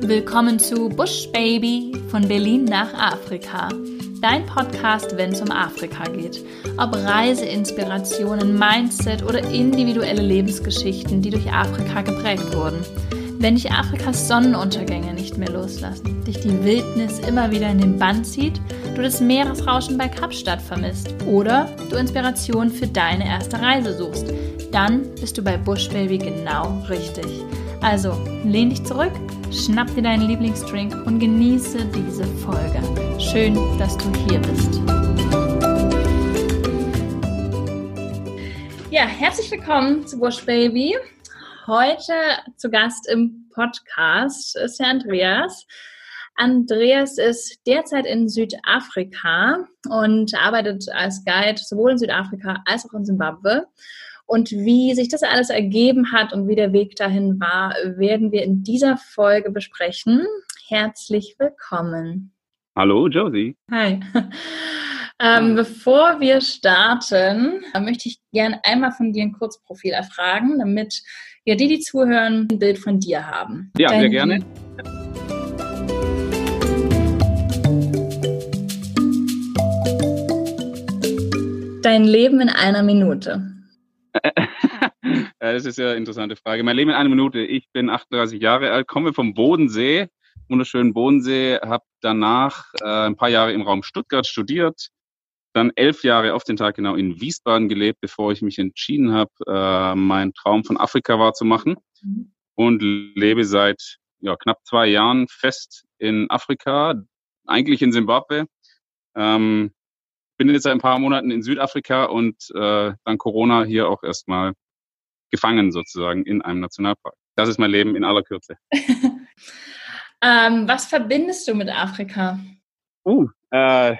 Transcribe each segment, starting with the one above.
Willkommen zu Bush Baby von Berlin nach Afrika. Dein Podcast, wenn es um Afrika geht. Ob Reiseinspirationen, Mindset oder individuelle Lebensgeschichten, die durch Afrika geprägt wurden. Wenn dich Afrikas Sonnenuntergänge nicht mehr loslassen, dich die Wildnis immer wieder in den Bann zieht, du das Meeresrauschen bei Kapstadt vermisst oder du Inspiration für deine erste Reise suchst, dann bist du bei Bush Baby genau richtig. Also lehn dich zurück, schnapp dir deinen Lieblingsdrink und genieße diese Folge. Schön, dass du hier bist. Ja, herzlich willkommen zu Bush Baby. Heute zu Gast im Podcast ist der Andreas. Andreas ist derzeit in Südafrika und arbeitet als Guide sowohl in Südafrika als auch in Simbabwe. Und wie sich das alles ergeben hat und wie der Weg dahin war, werden wir in dieser Folge besprechen. Herzlich willkommen. Hallo, Josie. Hi. Ähm, bevor wir starten, möchte ich gerne einmal von dir ein Kurzprofil erfragen, damit ja die, die zuhören, ein Bild von dir haben. Ja, Dein sehr gerne. Dein Leben in einer Minute. Das ist ja eine interessante Frage. Mein Leben in einer Minute. Ich bin 38 Jahre alt, komme vom Bodensee, wunderschönen Bodensee, habe danach äh, ein paar Jahre im Raum Stuttgart studiert, dann elf Jahre auf den Tag genau in Wiesbaden gelebt, bevor ich mich entschieden habe, äh, meinen Traum von Afrika wahrzumachen mhm. und lebe seit ja, knapp zwei Jahren fest in Afrika, eigentlich in Simbabwe. Ähm, bin jetzt seit ein paar Monaten in Südafrika und äh, dann Corona hier auch erstmal gefangen sozusagen in einem Nationalpark. Das ist mein Leben in aller Kürze. ähm, was verbindest du mit Afrika? Uh, äh,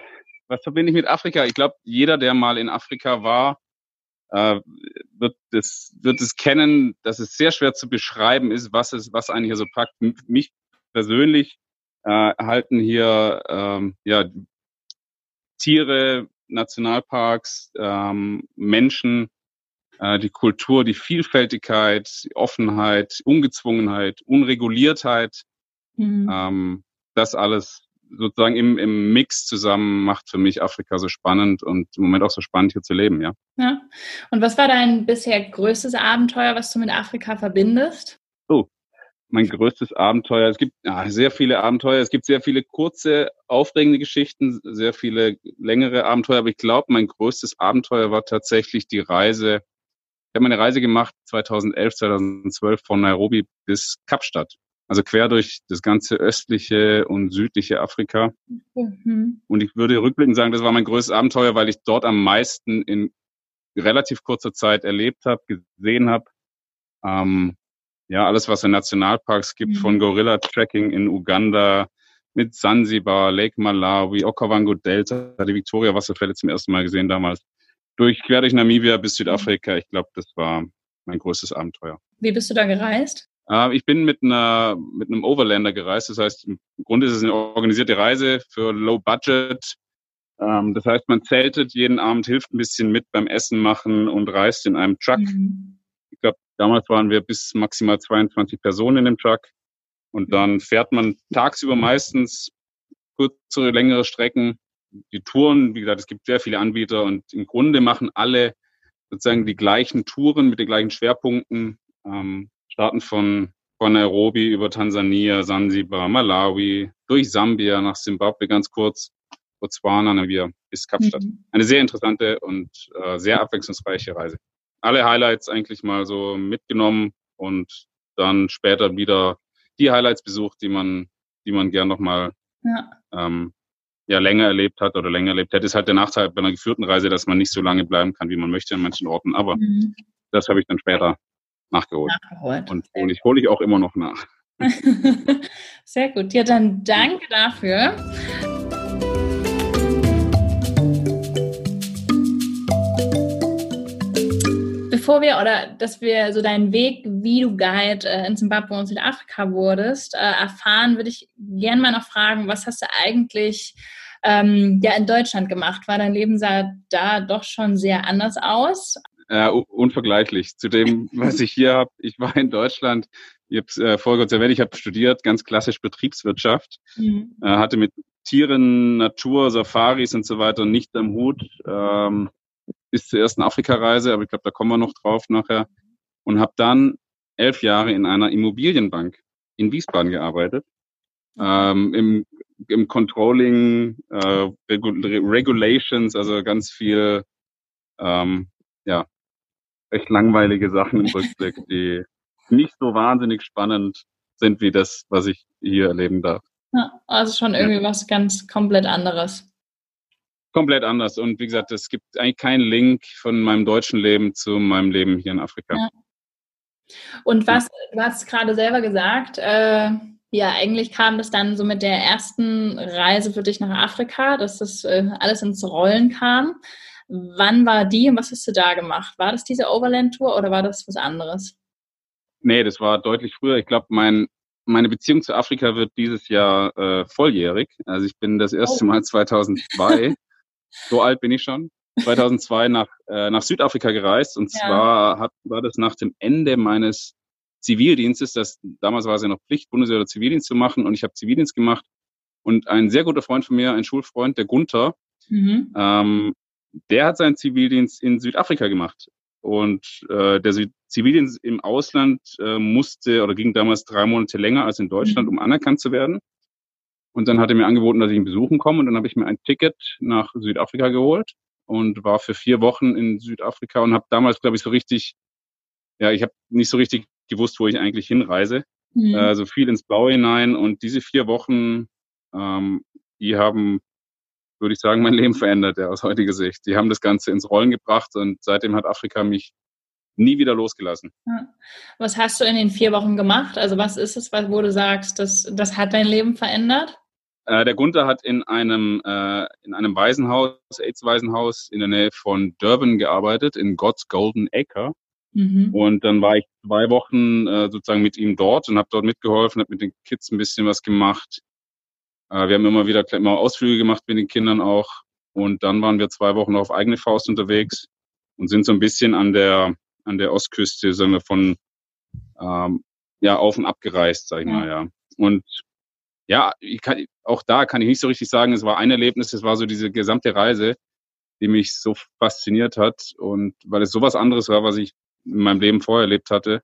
was verbinde ich mit Afrika? Ich glaube, jeder, der mal in Afrika war, äh, wird es wird es kennen, dass es sehr schwer zu beschreiben ist, was es was eigentlich hier so packt. Mich persönlich äh, halten hier ähm, ja Tiere, Nationalparks, ähm, Menschen, äh, die Kultur, die Vielfältigkeit, die Offenheit, Ungezwungenheit, Unreguliertheit, mhm. ähm, das alles sozusagen im, im Mix zusammen macht für mich Afrika so spannend und im Moment auch so spannend hier zu leben, ja. Ja. Und was war dein bisher größtes Abenteuer, was du mit Afrika verbindest? Mein größtes Abenteuer. Es gibt ja, sehr viele Abenteuer. Es gibt sehr viele kurze, aufregende Geschichten, sehr viele längere Abenteuer. Aber ich glaube, mein größtes Abenteuer war tatsächlich die Reise. Ich habe eine Reise gemacht 2011, 2012 von Nairobi bis Kapstadt. Also quer durch das ganze östliche und südliche Afrika. Mhm. Und ich würde rückblickend sagen, das war mein größtes Abenteuer, weil ich dort am meisten in relativ kurzer Zeit erlebt habe, gesehen habe. Ähm, ja, alles, was in Nationalparks gibt, mhm. von Gorilla-Tracking in Uganda, mit Sansibar, Lake Malawi, Okavango Delta, die Victoria-Wasserfälle zum ersten Mal gesehen damals. Durch, quer durch Namibia bis Südafrika. Ich glaube, das war mein größtes Abenteuer. Wie bist du da gereist? Äh, ich bin mit einer mit einem Overlander gereist. Das heißt, im Grunde ist es eine organisierte Reise für Low Budget. Ähm, das heißt, man zeltet jeden Abend, hilft ein bisschen mit beim Essen machen und reist in einem Truck. Mhm. Ich glaube, damals waren wir bis maximal 22 Personen in dem Truck. Und dann fährt man tagsüber meistens kürzere, längere Strecken. Die Touren, wie gesagt, es gibt sehr viele Anbieter und im Grunde machen alle sozusagen die gleichen Touren mit den gleichen Schwerpunkten. Ähm, starten von, von Nairobi über Tansania, Sansibar, Malawi, durch Sambia nach Simbabwe ganz kurz, Botswana, Namibia bis Kapstadt. Mhm. Eine sehr interessante und äh, sehr abwechslungsreiche Reise. Alle Highlights eigentlich mal so mitgenommen und dann später wieder die Highlights besucht, die man, die man gern nochmal ja. Ähm, ja, länger erlebt hat oder länger erlebt hätte. Ist halt der Nachteil bei einer geführten Reise, dass man nicht so lange bleiben kann, wie man möchte an manchen Orten. Aber mhm. das habe ich dann später nachgeholt. nachgeholt. Und hole ich, hol ich auch immer noch nach. Sehr gut. Ja, dann danke dafür. Bevor wir oder dass wir so deinen Weg, wie du Guide äh, in Zimbabwe und Südafrika wurdest, äh, erfahren, würde ich gerne mal noch fragen, was hast du eigentlich ähm, ja in Deutschland gemacht? War dein Leben sah da doch schon sehr anders aus? Äh, unvergleichlich zu dem, was ich hier habe. Ich war in Deutschland, ich habe es äh, vorher kurz erwähnt, ich habe studiert, ganz klassisch Betriebswirtschaft, mhm. äh, hatte mit Tieren, Natur, Safaris und so weiter nicht am Hut. Ähm, bis zur ersten Afrikareise, aber ich glaube, da kommen wir noch drauf nachher. Und habe dann elf Jahre in einer Immobilienbank in Wiesbaden gearbeitet. Ähm, im, Im Controlling, äh, Regul Regulations, also ganz viel ähm, ja, recht langweilige Sachen im Rückblick, die nicht so wahnsinnig spannend sind wie das, was ich hier erleben darf. Ja, also schon irgendwie ja. was ganz komplett anderes. Komplett anders. Und wie gesagt, es gibt eigentlich keinen Link von meinem deutschen Leben zu meinem Leben hier in Afrika. Ja. Und was, du hast gerade selber gesagt, äh, ja, eigentlich kam das dann so mit der ersten Reise für dich nach Afrika, dass das äh, alles ins Rollen kam. Wann war die und was hast du da gemacht? War das diese Overland-Tour oder war das was anderes? Nee, das war deutlich früher. Ich glaube, mein, meine Beziehung zu Afrika wird dieses Jahr äh, volljährig. Also ich bin das erste oh. Mal 2002, so alt bin ich schon, 2002 nach, äh, nach Südafrika gereist. Und ja. zwar hat, war das nach dem Ende meines Zivildienstes. Das, damals war es ja noch Pflicht, Bundeswehr oder Zivildienst zu machen. Und ich habe Zivildienst gemacht. Und ein sehr guter Freund von mir, ein Schulfreund, der Gunther, mhm. ähm, der hat seinen Zivildienst in Südafrika gemacht. Und äh, der Zivildienst im Ausland äh, musste oder ging damals drei Monate länger als in Deutschland, mhm. um anerkannt zu werden. Und dann hat er mir angeboten, dass ich ihn besuchen komme. Und dann habe ich mir ein Ticket nach Südafrika geholt und war für vier Wochen in Südafrika und habe damals, glaube ich, so richtig, ja, ich habe nicht so richtig gewusst, wo ich eigentlich hinreise. Mhm. Äh, so viel ins Blaue hinein. Und diese vier Wochen, ähm, die haben würde ich sagen, mein Leben verändert, ja, aus heutiger Sicht. Die haben das Ganze ins Rollen gebracht und seitdem hat Afrika mich nie wieder losgelassen. Was hast du in den vier Wochen gemacht? Also was ist es, wo du sagst, das, das hat dein Leben verändert? Äh, der Gunther hat in einem, äh, in einem Waisenhaus, AIDS-Waisenhaus in der Nähe von Durban gearbeitet, in God's Golden Acre. Mhm. Und dann war ich zwei Wochen äh, sozusagen mit ihm dort und habe dort mitgeholfen, habe mit den Kids ein bisschen was gemacht. Äh, wir haben immer wieder immer Ausflüge gemacht mit den Kindern auch. Und dann waren wir zwei Wochen auf eigene Faust unterwegs und sind so ein bisschen an der, an der Ostküste, sagen wir, von ähm, ja, auf und ab gereist, sag ich mal, ja. Und ja, ich kann, auch da kann ich nicht so richtig sagen, es war ein Erlebnis, es war so diese gesamte Reise, die mich so fasziniert hat und weil es sowas anderes war, was ich in meinem Leben vorher erlebt hatte,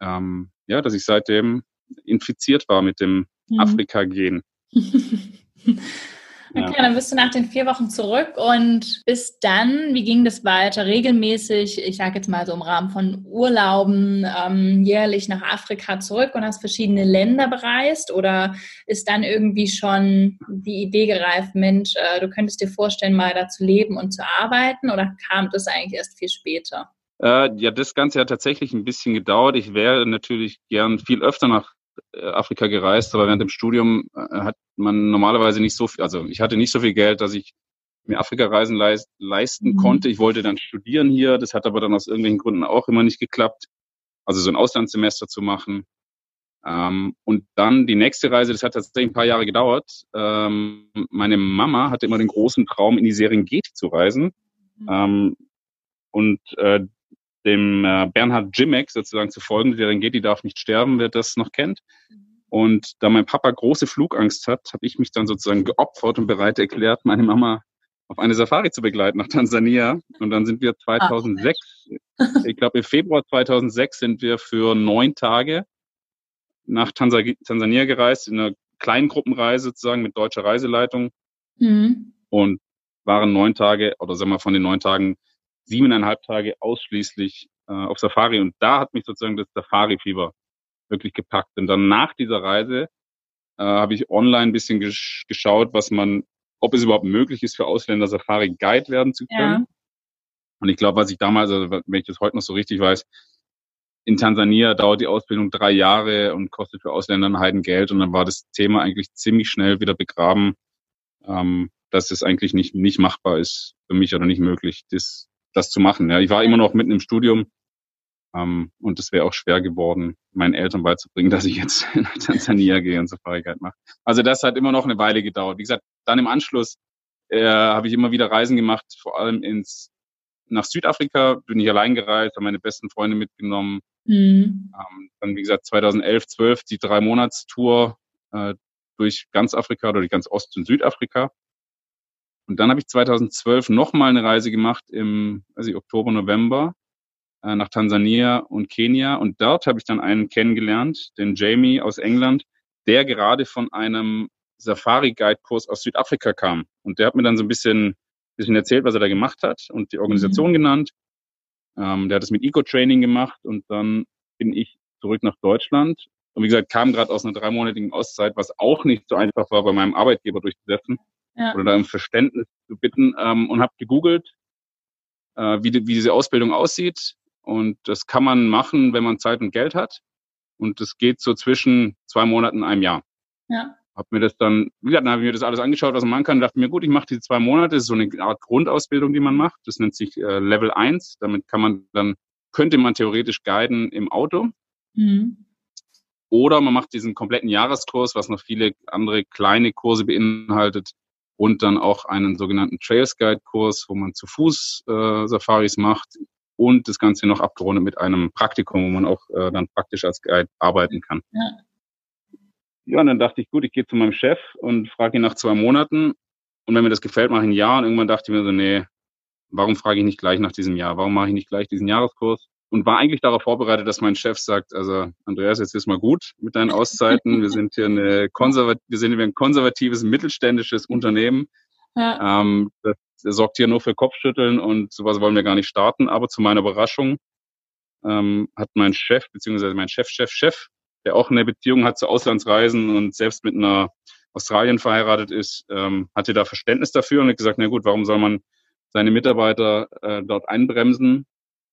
ähm, ja, dass ich seitdem infiziert war mit dem mhm. Afrika gehen. Okay, ja. dann bist du nach den vier Wochen zurück und bis dann, wie ging das weiter? Regelmäßig, ich sage jetzt mal so im Rahmen von Urlauben, ähm, jährlich nach Afrika zurück und hast verschiedene Länder bereist? Oder ist dann irgendwie schon die Idee gereift, Mensch, äh, du könntest dir vorstellen, mal da zu leben und zu arbeiten? Oder kam das eigentlich erst viel später? Äh, ja, das Ganze hat tatsächlich ein bisschen gedauert. Ich wäre natürlich gern viel öfter nach Afrika gereist, aber während dem Studium äh, hat man normalerweise nicht so viel, also ich hatte nicht so viel Geld, dass ich mir Afrika-Reisen leist, leisten mhm. konnte. Ich wollte dann studieren hier, das hat aber dann aus irgendwelchen Gründen auch immer nicht geklappt. Also so ein Auslandssemester zu machen. Ähm, und dann die nächste Reise, das hat tatsächlich ein paar Jahre gedauert. Ähm, meine Mama hatte immer den großen Traum, in die Serengeti zu reisen. Mhm. Ähm, und äh, dem äh, Bernhard Jimek sozusagen zu folgen. Der Serengeti darf nicht sterben, wer das noch kennt. Und da mein Papa große Flugangst hat, habe ich mich dann sozusagen geopfert und bereit erklärt, meine Mama auf eine Safari zu begleiten nach Tansania. Und dann sind wir 2006, ah. ich glaube im Februar 2006 sind wir für neun Tage nach Tansania gereist, in einer kleinen Gruppenreise sozusagen mit deutscher Reiseleitung. Mhm. Und waren neun Tage, oder sagen wir von den neun Tagen siebeneinhalb Tage ausschließlich äh, auf Safari und da hat mich sozusagen das Safari-Fieber wirklich gepackt. Und dann nach dieser Reise äh, habe ich online ein bisschen gesch geschaut, was man, ob es überhaupt möglich ist, für Ausländer Safari Guide werden zu können. Ja. Und ich glaube, was ich damals, also wenn ich das heute noch so richtig weiß, in Tansania dauert die Ausbildung drei Jahre und kostet für Ausländer ein Heidengeld. Und dann war das Thema eigentlich ziemlich schnell wieder begraben, ähm, dass es eigentlich nicht, nicht machbar ist für mich oder nicht möglich, das das zu machen. Ja, ich war immer noch mitten im Studium ähm, und es wäre auch schwer geworden, meinen Eltern beizubringen, dass ich jetzt nach Tansania gehe und Safari Guide mache. Also das hat immer noch eine Weile gedauert. Wie gesagt, dann im Anschluss äh, habe ich immer wieder Reisen gemacht, vor allem ins nach Südafrika bin ich allein gereist, habe meine besten Freunde mitgenommen. Mhm. Ähm, dann, wie gesagt, 2011, 12 die drei Monatstour äh, durch ganz Afrika oder durch ganz Ost- und Südafrika. Und dann habe ich 2012 nochmal eine Reise gemacht im also Oktober, November äh, nach Tansania und Kenia. Und dort habe ich dann einen kennengelernt, den Jamie aus England, der gerade von einem Safari-Guide-Kurs aus Südafrika kam. Und der hat mir dann so ein bisschen, bisschen erzählt, was er da gemacht hat und die Organisation mhm. genannt. Ähm, der hat es mit Eco-Training gemacht und dann bin ich zurück nach Deutschland. Und wie gesagt, kam gerade aus einer dreimonatigen Auszeit, was auch nicht so einfach war, bei meinem Arbeitgeber durchzusetzen ja. oder um Verständnis zu bitten ähm, und habe gegoogelt, äh, wie, die, wie diese Ausbildung aussieht. Und das kann man machen, wenn man Zeit und Geld hat. Und das geht so zwischen zwei Monaten und einem Jahr. Ja. Hab mir das dann, wie gesagt, dann habe ich mir das alles angeschaut, was man machen kann. Dachte mir, gut, ich mache diese zwei Monate. Das ist so eine Art Grundausbildung, die man macht. Das nennt sich äh, Level 1. Damit kann man dann, könnte man theoretisch guiden im Auto. Mhm. Oder man macht diesen kompletten Jahreskurs, was noch viele andere kleine Kurse beinhaltet. Und dann auch einen sogenannten Trails Guide Kurs, wo man zu Fuß äh, Safaris macht. Und das Ganze noch abgerundet mit einem Praktikum, wo man auch äh, dann praktisch als Guide arbeiten kann. Ja. Ja, und dann dachte ich, gut, ich gehe zu meinem Chef und frage ihn nach zwei Monaten. Und wenn mir das gefällt, mache ich ein Jahr. Und irgendwann dachte ich mir so, nee, warum frage ich nicht gleich nach diesem Jahr? Warum mache ich nicht gleich diesen Jahreskurs? Und war eigentlich darauf vorbereitet, dass mein Chef sagt, also Andreas, jetzt ist mal gut mit deinen Auszeiten. Wir sind hier eine konservat wir sind hier ein konservatives, mittelständisches Unternehmen. Ja. Ähm, das, das sorgt hier nur für Kopfschütteln und sowas wollen wir gar nicht starten. Aber zu meiner Überraschung ähm, hat mein Chef, beziehungsweise mein Chef, Chef, Chef der auch eine Beziehung hat zu Auslandsreisen und selbst mit einer Australien verheiratet ist, ähm, hatte da Verständnis dafür und hat gesagt, na gut, warum soll man seine Mitarbeiter äh, dort einbremsen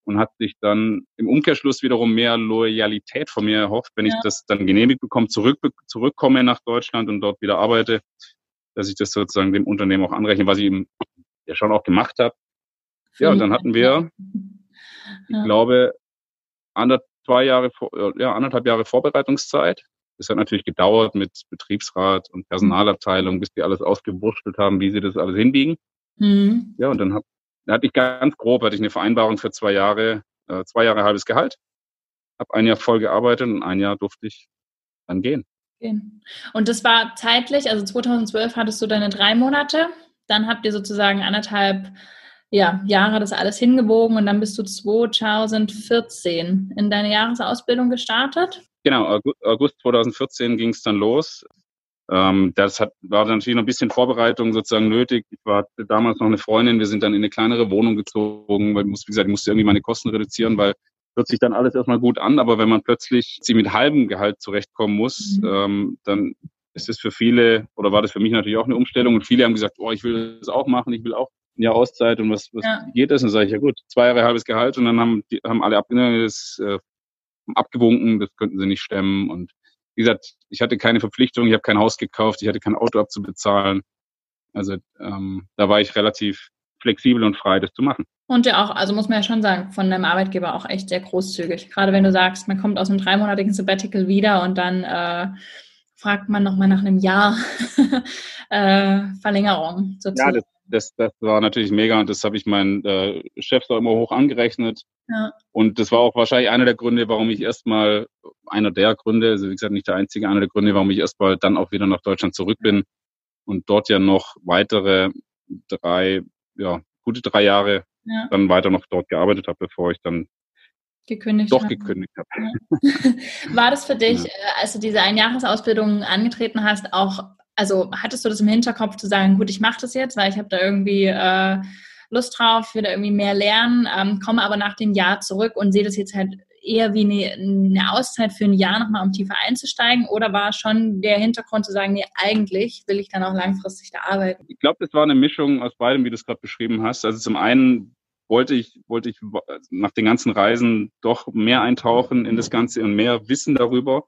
und hat sich dann im Umkehrschluss wiederum mehr Loyalität von mir erhofft, wenn ja. ich das dann genehmigt bekomme, zurück, zurückkomme nach Deutschland und dort wieder arbeite, dass ich das sozusagen dem Unternehmen auch anrechne, was ich ihm ja schon auch gemacht habe. Ja, und dann hatten wir, ich glaube, ander, zwei Jahre, äh, ja, anderthalb Jahre Vorbereitungszeit. Das hat natürlich gedauert mit Betriebsrat und Personalabteilung, bis die alles ausgewurschtelt haben, wie sie das alles hinbiegen. Mhm. Ja, und dann hab, da hatte ich ganz grob, hatte ich eine Vereinbarung für zwei Jahre, äh, zwei Jahre halbes Gehalt. Hab ein Jahr voll gearbeitet und ein Jahr durfte ich dann gehen. Und das war zeitlich, also 2012 hattest du deine drei Monate, dann habt ihr sozusagen anderthalb ja, Jahre das alles hingebogen und dann bist du 2014 in deine Jahresausbildung gestartet? Genau, August 2014 ging es dann los. Ähm, das hat, war natürlich noch ein bisschen Vorbereitung sozusagen nötig. Ich war damals noch eine Freundin, wir sind dann in eine kleinere Wohnung gezogen, weil ich muss, wie gesagt, ich musste irgendwie meine Kosten reduzieren, weil hört sich dann alles erstmal gut an, aber wenn man plötzlich sie mit halbem Gehalt zurechtkommen muss, mhm. ähm, dann ist es für viele, oder war das für mich natürlich auch eine Umstellung und viele haben gesagt, oh, ich will das auch machen, ich will auch ein Jahr Auszeit und was, was ja. geht das? Und dann sage ich, ja gut, zwei Jahre halbes Gehalt und dann haben, die, haben alle abgenommen, das, äh, abgewunken, das könnten sie nicht stemmen. Und wie gesagt, ich hatte keine Verpflichtung, ich habe kein Haus gekauft, ich hatte kein Auto abzubezahlen. Also ähm, da war ich relativ flexibel und frei, das zu machen. Und ja auch, also muss man ja schon sagen, von deinem Arbeitgeber auch echt sehr großzügig. Gerade wenn du sagst, man kommt aus einem dreimonatigen Sabbatical wieder und dann äh, fragt man nochmal nach einem Jahr äh, Verlängerung sozusagen. Ja, das, das, das war natürlich mega und das habe ich meinen äh, Chefs auch immer hoch angerechnet. Ja. Und das war auch wahrscheinlich einer der Gründe, warum ich erstmal, einer der Gründe, also wie gesagt nicht der einzige, einer der Gründe, warum ich erstmal dann auch wieder nach Deutschland zurück bin und dort ja noch weitere drei, ja, gute drei Jahre ja. dann weiter noch dort gearbeitet habe, bevor ich dann gekündigt doch habe. gekündigt habe. Ja. War das für dich, ja. Äh, als du diese Einjahresausbildung angetreten hast, auch also hattest du das im Hinterkopf zu sagen, gut, ich mache das jetzt, weil ich habe da irgendwie äh, Lust drauf, will da irgendwie mehr lernen, ähm, komme aber nach dem Jahr zurück und sehe das jetzt halt eher wie eine, eine Auszeit für ein Jahr nochmal, um tiefer einzusteigen? Oder war schon der Hintergrund zu sagen, nee, eigentlich will ich dann auch langfristig da arbeiten? Ich glaube, das war eine Mischung aus beidem, wie du es gerade beschrieben hast. Also zum einen wollte ich, wollte ich nach den ganzen Reisen doch mehr eintauchen in das Ganze und mehr Wissen darüber.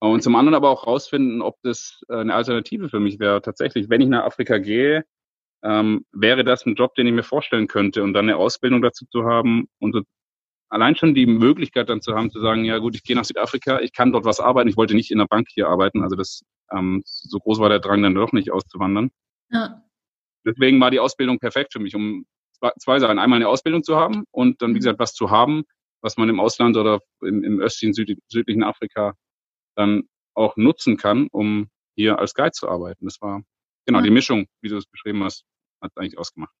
Und zum anderen aber auch rausfinden, ob das äh, eine Alternative für mich wäre. Tatsächlich, wenn ich nach Afrika gehe, ähm, wäre das ein Job, den ich mir vorstellen könnte und dann eine Ausbildung dazu zu haben und so allein schon die Möglichkeit dann zu haben, zu sagen, ja gut, ich gehe nach Südafrika, ich kann dort was arbeiten. Ich wollte nicht in der Bank hier arbeiten, also das ähm, so groß war der Drang dann doch nicht auszuwandern. Ja. Deswegen war die Ausbildung perfekt für mich, um zwei, Sachen. Einmal eine Ausbildung zu haben und dann, wie mhm. gesagt, was zu haben, was man im Ausland oder im, im östlichen, südlichen Afrika dann auch nutzen kann, um hier als Guide zu arbeiten. Das war genau ja. die Mischung, wie du es beschrieben hast hat eigentlich ausgemacht.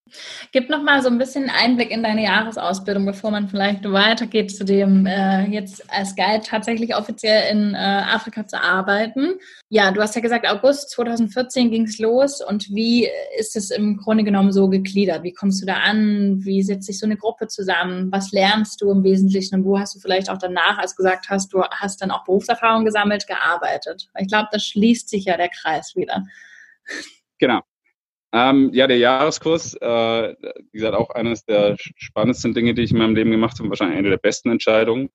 Gib noch mal so ein bisschen Einblick in deine Jahresausbildung, bevor man vielleicht weitergeht zu dem äh, jetzt als Guide tatsächlich offiziell in äh, Afrika zu arbeiten. Ja, du hast ja gesagt, August 2014 ging es los und wie ist es im Grunde genommen so gegliedert? Wie kommst du da an? Wie setzt sich so eine Gruppe zusammen? Was lernst du im Wesentlichen und wo hast du vielleicht auch danach, als du gesagt hast, du hast dann auch Berufserfahrung gesammelt, gearbeitet? Ich glaube, das schließt sich ja der Kreis wieder. Genau. Ähm, ja, der Jahreskurs, äh, wie gesagt, auch eines der spannendsten Dinge, die ich in meinem Leben gemacht habe, wahrscheinlich eine der besten Entscheidungen.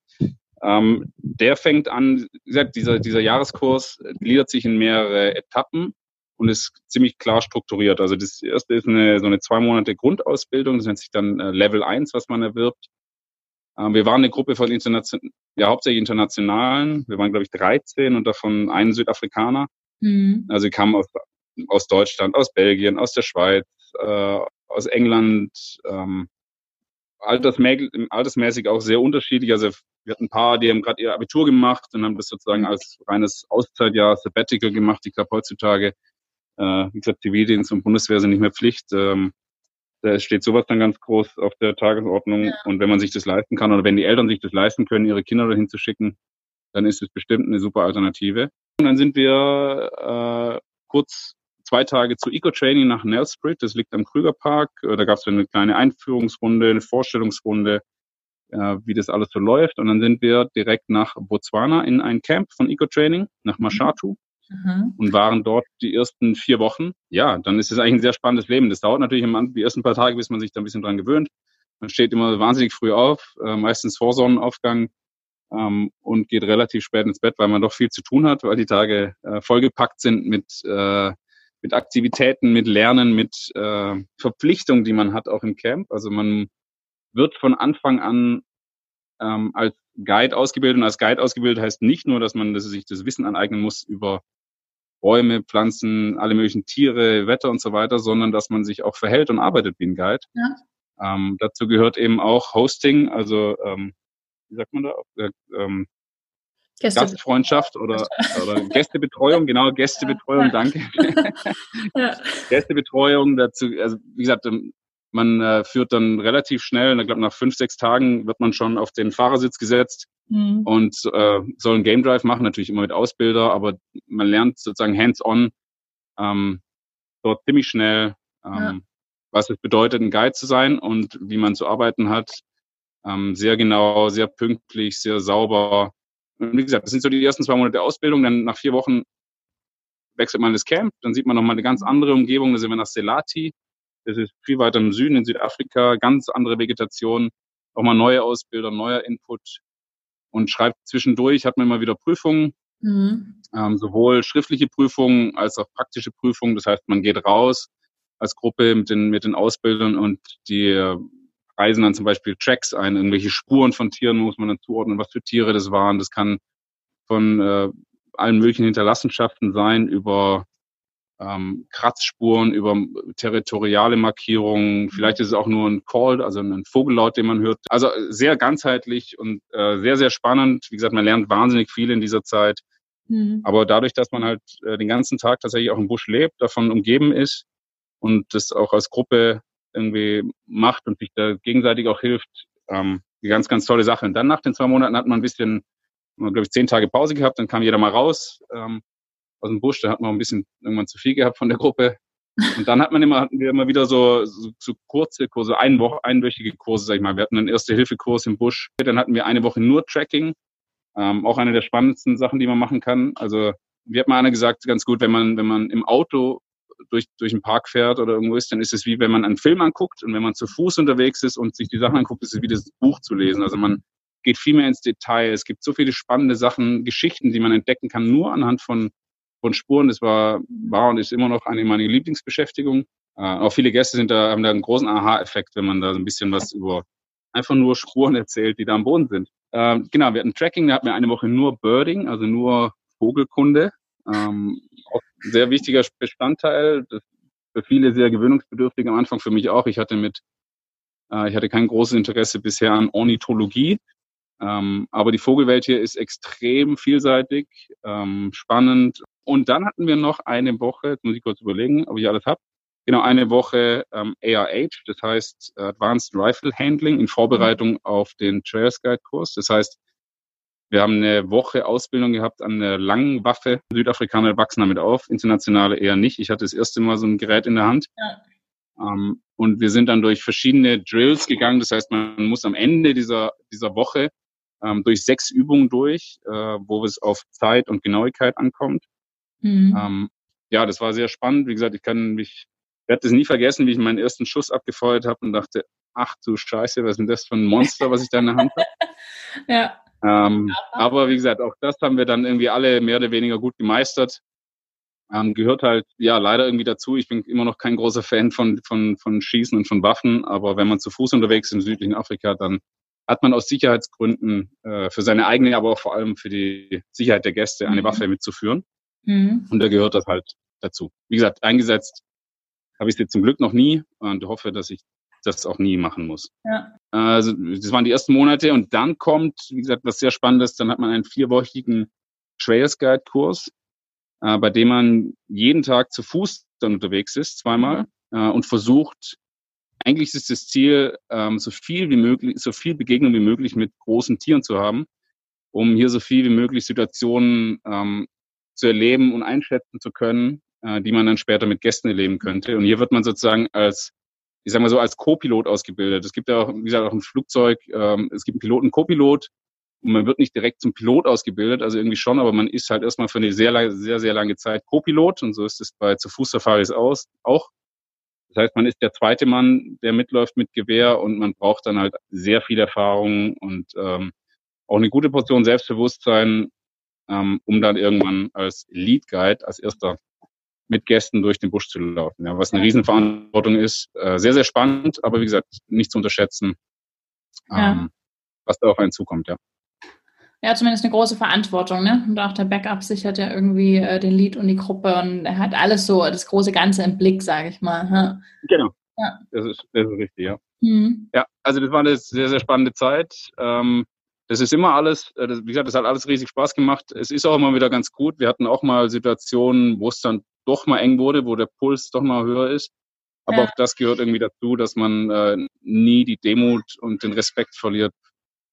Ähm, der fängt an, wie gesagt, dieser, dieser Jahreskurs gliedert sich in mehrere Etappen und ist ziemlich klar strukturiert. Also das erste ist eine, so eine zwei Monate Grundausbildung, das nennt sich dann äh, Level 1, was man erwirbt. Ähm, wir waren eine Gruppe von internation ja, hauptsächlich internationalen. Wir waren, glaube ich, 13 und davon einen Südafrikaner. Mhm. Also sie kamen aus aus Deutschland, aus Belgien, aus der Schweiz, äh, aus England, ähm, altersmäßig, auch sehr unterschiedlich. Also wir hatten ein paar, die haben gerade ihr Abitur gemacht und haben das sozusagen als reines Auszeitjahr, Sabbatical gemacht. Ich glaube heutzutage, äh, wie gesagt, Zivildienst und Bundeswehr sind nicht mehr Pflicht. Ähm, da steht sowas dann ganz groß auf der Tagesordnung. Ja. Und wenn man sich das leisten kann oder wenn die Eltern sich das leisten können, ihre Kinder dahin zu schicken, dann ist es bestimmt eine super Alternative. Und dann sind wir äh, kurz zwei Tage zu Eco-Training nach Nelsprit, das liegt am Krügerpark. Äh, da gab es eine kleine Einführungsrunde, eine Vorstellungsrunde, äh, wie das alles so läuft. Und dann sind wir direkt nach Botswana in ein Camp von Eco-Training, nach Mashatu. Mhm. Und waren dort die ersten vier Wochen. Ja, dann ist es eigentlich ein sehr spannendes Leben. Das dauert natürlich die ersten paar Tage, bis man sich da ein bisschen dran gewöhnt. Man steht immer wahnsinnig früh auf, äh, meistens vor Sonnenaufgang ähm, und geht relativ spät ins Bett, weil man doch viel zu tun hat, weil die Tage äh, vollgepackt sind mit äh, mit Aktivitäten, mit Lernen, mit äh, Verpflichtungen, die man hat auch im Camp. Also man wird von Anfang an ähm, als Guide ausgebildet. Und als Guide ausgebildet heißt nicht nur, dass man dass sich das Wissen aneignen muss über Bäume, Pflanzen, alle möglichen Tiere, Wetter und so weiter, sondern dass man sich auch verhält und arbeitet wie ein Guide. Ja. Ähm, dazu gehört eben auch Hosting, also ähm, wie sagt man da? Äh, ähm, Gastfreundschaft oder, oder Gästebetreuung, genau, Gästebetreuung, ja. danke. ja. Gästebetreuung dazu, also wie gesagt, ähm, man äh, führt dann relativ schnell, ich glaube nach fünf, sechs Tagen wird man schon auf den Fahrersitz gesetzt mhm. und äh, soll einen Game Drive machen, natürlich immer mit Ausbilder, aber man lernt sozusagen hands-on ähm, dort ziemlich schnell, ähm, ja. was es bedeutet, ein Guide zu sein und wie man zu arbeiten hat. Ähm, sehr genau, sehr pünktlich, sehr sauber und wie gesagt, das sind so die ersten zwei Monate der Ausbildung. Dann nach vier Wochen wechselt man das Camp. Dann sieht man nochmal eine ganz andere Umgebung. Da sind wir nach Selati. Das ist viel weiter im Süden in Südafrika. Ganz andere Vegetation. Auch mal neue Ausbilder, neuer Input. Und schreibt zwischendurch, hat man immer wieder Prüfungen. Mhm. Ähm, sowohl schriftliche Prüfungen als auch praktische Prüfungen. Das heißt, man geht raus als Gruppe mit den, mit den Ausbildern und die reisen dann zum Beispiel Tracks ein, irgendwelche Spuren von Tieren muss man dann zuordnen, was für Tiere das waren. Das kann von äh, allen möglichen Hinterlassenschaften sein, über ähm, Kratzspuren, über territoriale Markierungen. Vielleicht ist es auch nur ein Call, also ein Vogellaut, den man hört. Also sehr ganzheitlich und äh, sehr, sehr spannend. Wie gesagt, man lernt wahnsinnig viel in dieser Zeit. Mhm. Aber dadurch, dass man halt äh, den ganzen Tag tatsächlich auch im Busch lebt, davon umgeben ist und das auch als Gruppe irgendwie macht und sich da gegenseitig auch hilft. Ähm, die ganz, ganz tolle Sache. Und dann nach den zwei Monaten hat man ein bisschen, glaube ich, zehn Tage Pause gehabt, dann kam jeder mal raus ähm, aus dem Busch, da hat man ein bisschen irgendwann zu viel gehabt von der Gruppe. Und dann hat man immer, hatten wir immer wieder so, so, so kurze Kurse, ein Woche, einwöchige Kurse, sag ich mal. Wir hatten einen Erste-Hilfe-Kurs im Busch. Dann hatten wir eine Woche nur Tracking. Ähm, auch eine der spannendsten Sachen, die man machen kann. Also, wie hat mal einer gesagt, ganz gut, wenn man, wenn man im Auto durch, durch den Park fährt oder irgendwo ist, dann ist es wie wenn man einen Film anguckt und wenn man zu Fuß unterwegs ist und sich die Sachen anguckt, ist es wie das Buch zu lesen. Also man geht viel mehr ins Detail. Es gibt so viele spannende Sachen, Geschichten, die man entdecken kann, nur anhand von, von Spuren. Das war, war und ist immer noch eine meiner Lieblingsbeschäftigungen. Äh, auch viele Gäste sind da, haben da einen großen Aha-Effekt, wenn man da so ein bisschen was über einfach nur Spuren erzählt, die da am Boden sind. Äh, genau, wir hatten Tracking, da hatten wir eine Woche nur Birding, also nur Vogelkunde. Ähm, auch sehr wichtiger Bestandteil. Das für viele sehr gewöhnungsbedürftig am Anfang, für mich auch. Ich hatte mit Äh, ich hatte kein großes Interesse bisher an Ornithologie. Ähm, aber die Vogelwelt hier ist extrem vielseitig, ähm, spannend. Und dann hatten wir noch eine Woche, jetzt muss ich kurz überlegen, ob ich alles habe. Genau, eine Woche ähm, ARH, das heißt Advanced Rifle Handling in Vorbereitung auf den Trails Guide Kurs. Das heißt, wir haben eine Woche Ausbildung gehabt an einer langen Waffe. Südafrikaner wachsen damit auf, internationale eher nicht. Ich hatte das erste Mal so ein Gerät in der Hand. Ja. Ähm, und wir sind dann durch verschiedene Drills gegangen. Das heißt, man muss am Ende dieser, dieser Woche ähm, durch sechs Übungen durch, äh, wo es auf Zeit und Genauigkeit ankommt. Mhm. Ähm, ja, das war sehr spannend. Wie gesagt, ich kann mich, werde das nie vergessen, wie ich meinen ersten Schuss abgefeuert habe und dachte, ach du Scheiße, was ist denn das für ein Monster, was ich da in der Hand habe? ja. Ähm, aber wie gesagt, auch das haben wir dann irgendwie alle mehr oder weniger gut gemeistert. Ähm, gehört halt ja leider irgendwie dazu. Ich bin immer noch kein großer Fan von, von, von Schießen und von Waffen, aber wenn man zu Fuß unterwegs ist im südlichen Afrika, dann hat man aus Sicherheitsgründen äh, für seine eigene, aber auch vor allem für die Sicherheit der Gäste eine mhm. Waffe mitzuführen. Mhm. Und da gehört das halt dazu. Wie gesagt, eingesetzt habe ich es jetzt zum Glück noch nie und hoffe, dass ich das auch nie machen muss. Ja. Also das waren die ersten Monate und dann kommt, wie gesagt, was sehr Spannendes, dann hat man einen vierwöchigen Trails Guide Kurs, äh, bei dem man jeden Tag zu Fuß dann unterwegs ist, zweimal, mhm. äh, und versucht, eigentlich ist das Ziel, ähm, so viel wie möglich, so viel Begegnung wie möglich mit großen Tieren zu haben, um hier so viel wie möglich Situationen ähm, zu erleben und einschätzen zu können, äh, die man dann später mit Gästen erleben könnte. Und hier wird man sozusagen als, ich sag mal so, als Co-Pilot ausgebildet. Es gibt ja auch, wie gesagt, auch ein Flugzeug, ähm, es gibt einen Piloten, Co-Pilot, und man wird nicht direkt zum Pilot ausgebildet, also irgendwie schon, aber man ist halt erstmal für eine sehr, sehr, sehr lange Zeit Co-Pilot und so ist es bei zu Fuß-Safaris aus, auch. Das heißt, man ist der zweite Mann, der mitläuft mit Gewehr und man braucht dann halt sehr viel Erfahrung und ähm, auch eine gute Portion Selbstbewusstsein, ähm, um dann irgendwann als Lead Guide, als erster mit Gästen durch den Busch zu laufen. Ja, was eine Riesenverantwortung ist. Äh, sehr, sehr spannend, aber wie gesagt, nicht zu unterschätzen, ähm, ja. was da auf einen zukommt, ja. Ja, zumindest eine große Verantwortung, ne? Und auch der Backup sichert ja irgendwie äh, den Lead und die Gruppe und er hat alles so, das große Ganze im Blick, sage ich mal. Ja. Genau. Ja. Das, ist, das ist richtig, ja. Mhm. Ja, also das war eine sehr, sehr spannende Zeit. Ähm, das ist immer alles, äh, das, wie gesagt, das hat alles riesig Spaß gemacht. Es ist auch immer wieder ganz gut. Wir hatten auch mal Situationen, wo es dann doch mal eng wurde, wo der Puls doch mal höher ist. Aber ja. auch das gehört irgendwie dazu, dass man äh, nie die Demut und den Respekt verliert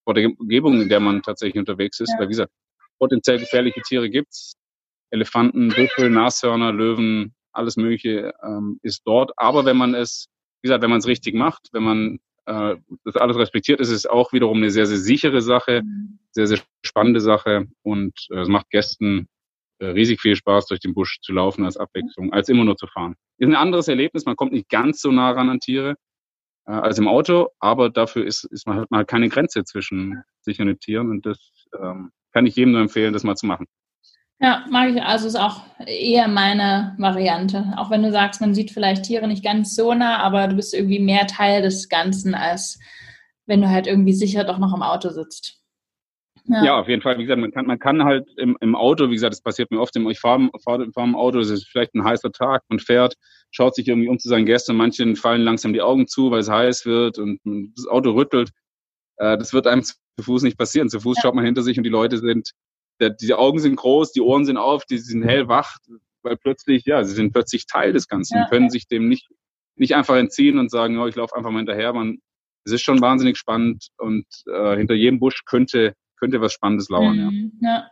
vor der Umgebung, in der man tatsächlich unterwegs ist. Ja. Weil, wie gesagt, potenziell gefährliche Tiere gibt's. Elefanten, Büffel, Nashörner, Löwen, alles Mögliche ähm, ist dort. Aber wenn man es, wie gesagt, wenn man es richtig macht, wenn man äh, das alles respektiert, ist es auch wiederum eine sehr, sehr sichere Sache, mhm. sehr, sehr spannende Sache und äh, es macht Gästen riesig viel Spaß, durch den Busch zu laufen als Abwechslung, als immer nur zu fahren. Ist ein anderes Erlebnis, man kommt nicht ganz so nah ran an Tiere, äh, als im Auto, aber dafür ist, ist man, hat man halt keine Grenze zwischen sich und den Tieren und das ähm, kann ich jedem nur empfehlen, das mal zu machen. Ja, mag ich. Also ist auch eher meine Variante. Auch wenn du sagst, man sieht vielleicht Tiere nicht ganz so nah, aber du bist irgendwie mehr Teil des Ganzen, als wenn du halt irgendwie sicher doch noch im Auto sitzt. Ja. ja, auf jeden Fall. Wie gesagt, man kann, man kann halt im, im Auto, wie gesagt, das passiert mir oft, ich fahre fahr, fahr im Auto, es ist vielleicht ein heißer Tag, man fährt, schaut sich irgendwie um zu seinen Gästen, manchen fallen langsam die Augen zu, weil es heiß wird und das Auto rüttelt. Äh, das wird einem zu Fuß nicht passieren. Zu Fuß ja. schaut man hinter sich und die Leute sind, der, die Augen sind groß, die Ohren sind auf, die sind hellwach, weil plötzlich, ja, sie sind plötzlich Teil des Ganzen ja. und können sich dem nicht, nicht einfach entziehen und sagen, oh, ich laufe einfach mal hinterher. Man, es ist schon wahnsinnig spannend und äh, hinter jedem Busch könnte könnte was Spannendes lauern. Mhm, ja. ja.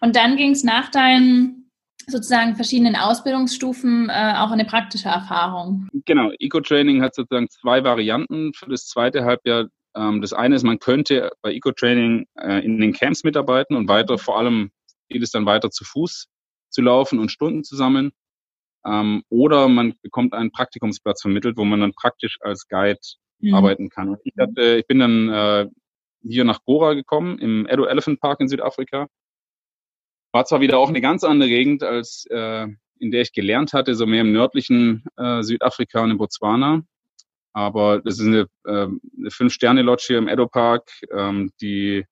Und dann ging es nach deinen sozusagen verschiedenen Ausbildungsstufen äh, auch eine praktische Erfahrung. Genau, Eco-Training hat sozusagen zwei Varianten für das zweite Halbjahr. Ähm, das eine ist, man könnte bei Eco-Training äh, in den Camps mitarbeiten und weiter, vor allem geht es dann weiter zu Fuß zu laufen und Stunden zu sammeln. Ähm, oder man bekommt einen Praktikumsplatz vermittelt, wo man dann praktisch als Guide mhm. arbeiten kann. Ich, hatte, ich bin dann äh, hier nach Gora gekommen, im Edo Elephant Park in Südafrika. War zwar wieder auch eine ganz andere Gegend, als äh, in der ich gelernt hatte, so mehr im nördlichen äh, Südafrika und in Botswana. Aber das ist eine, äh, eine Fünf-Sterne-Lodge hier im Edo Park, ähm, die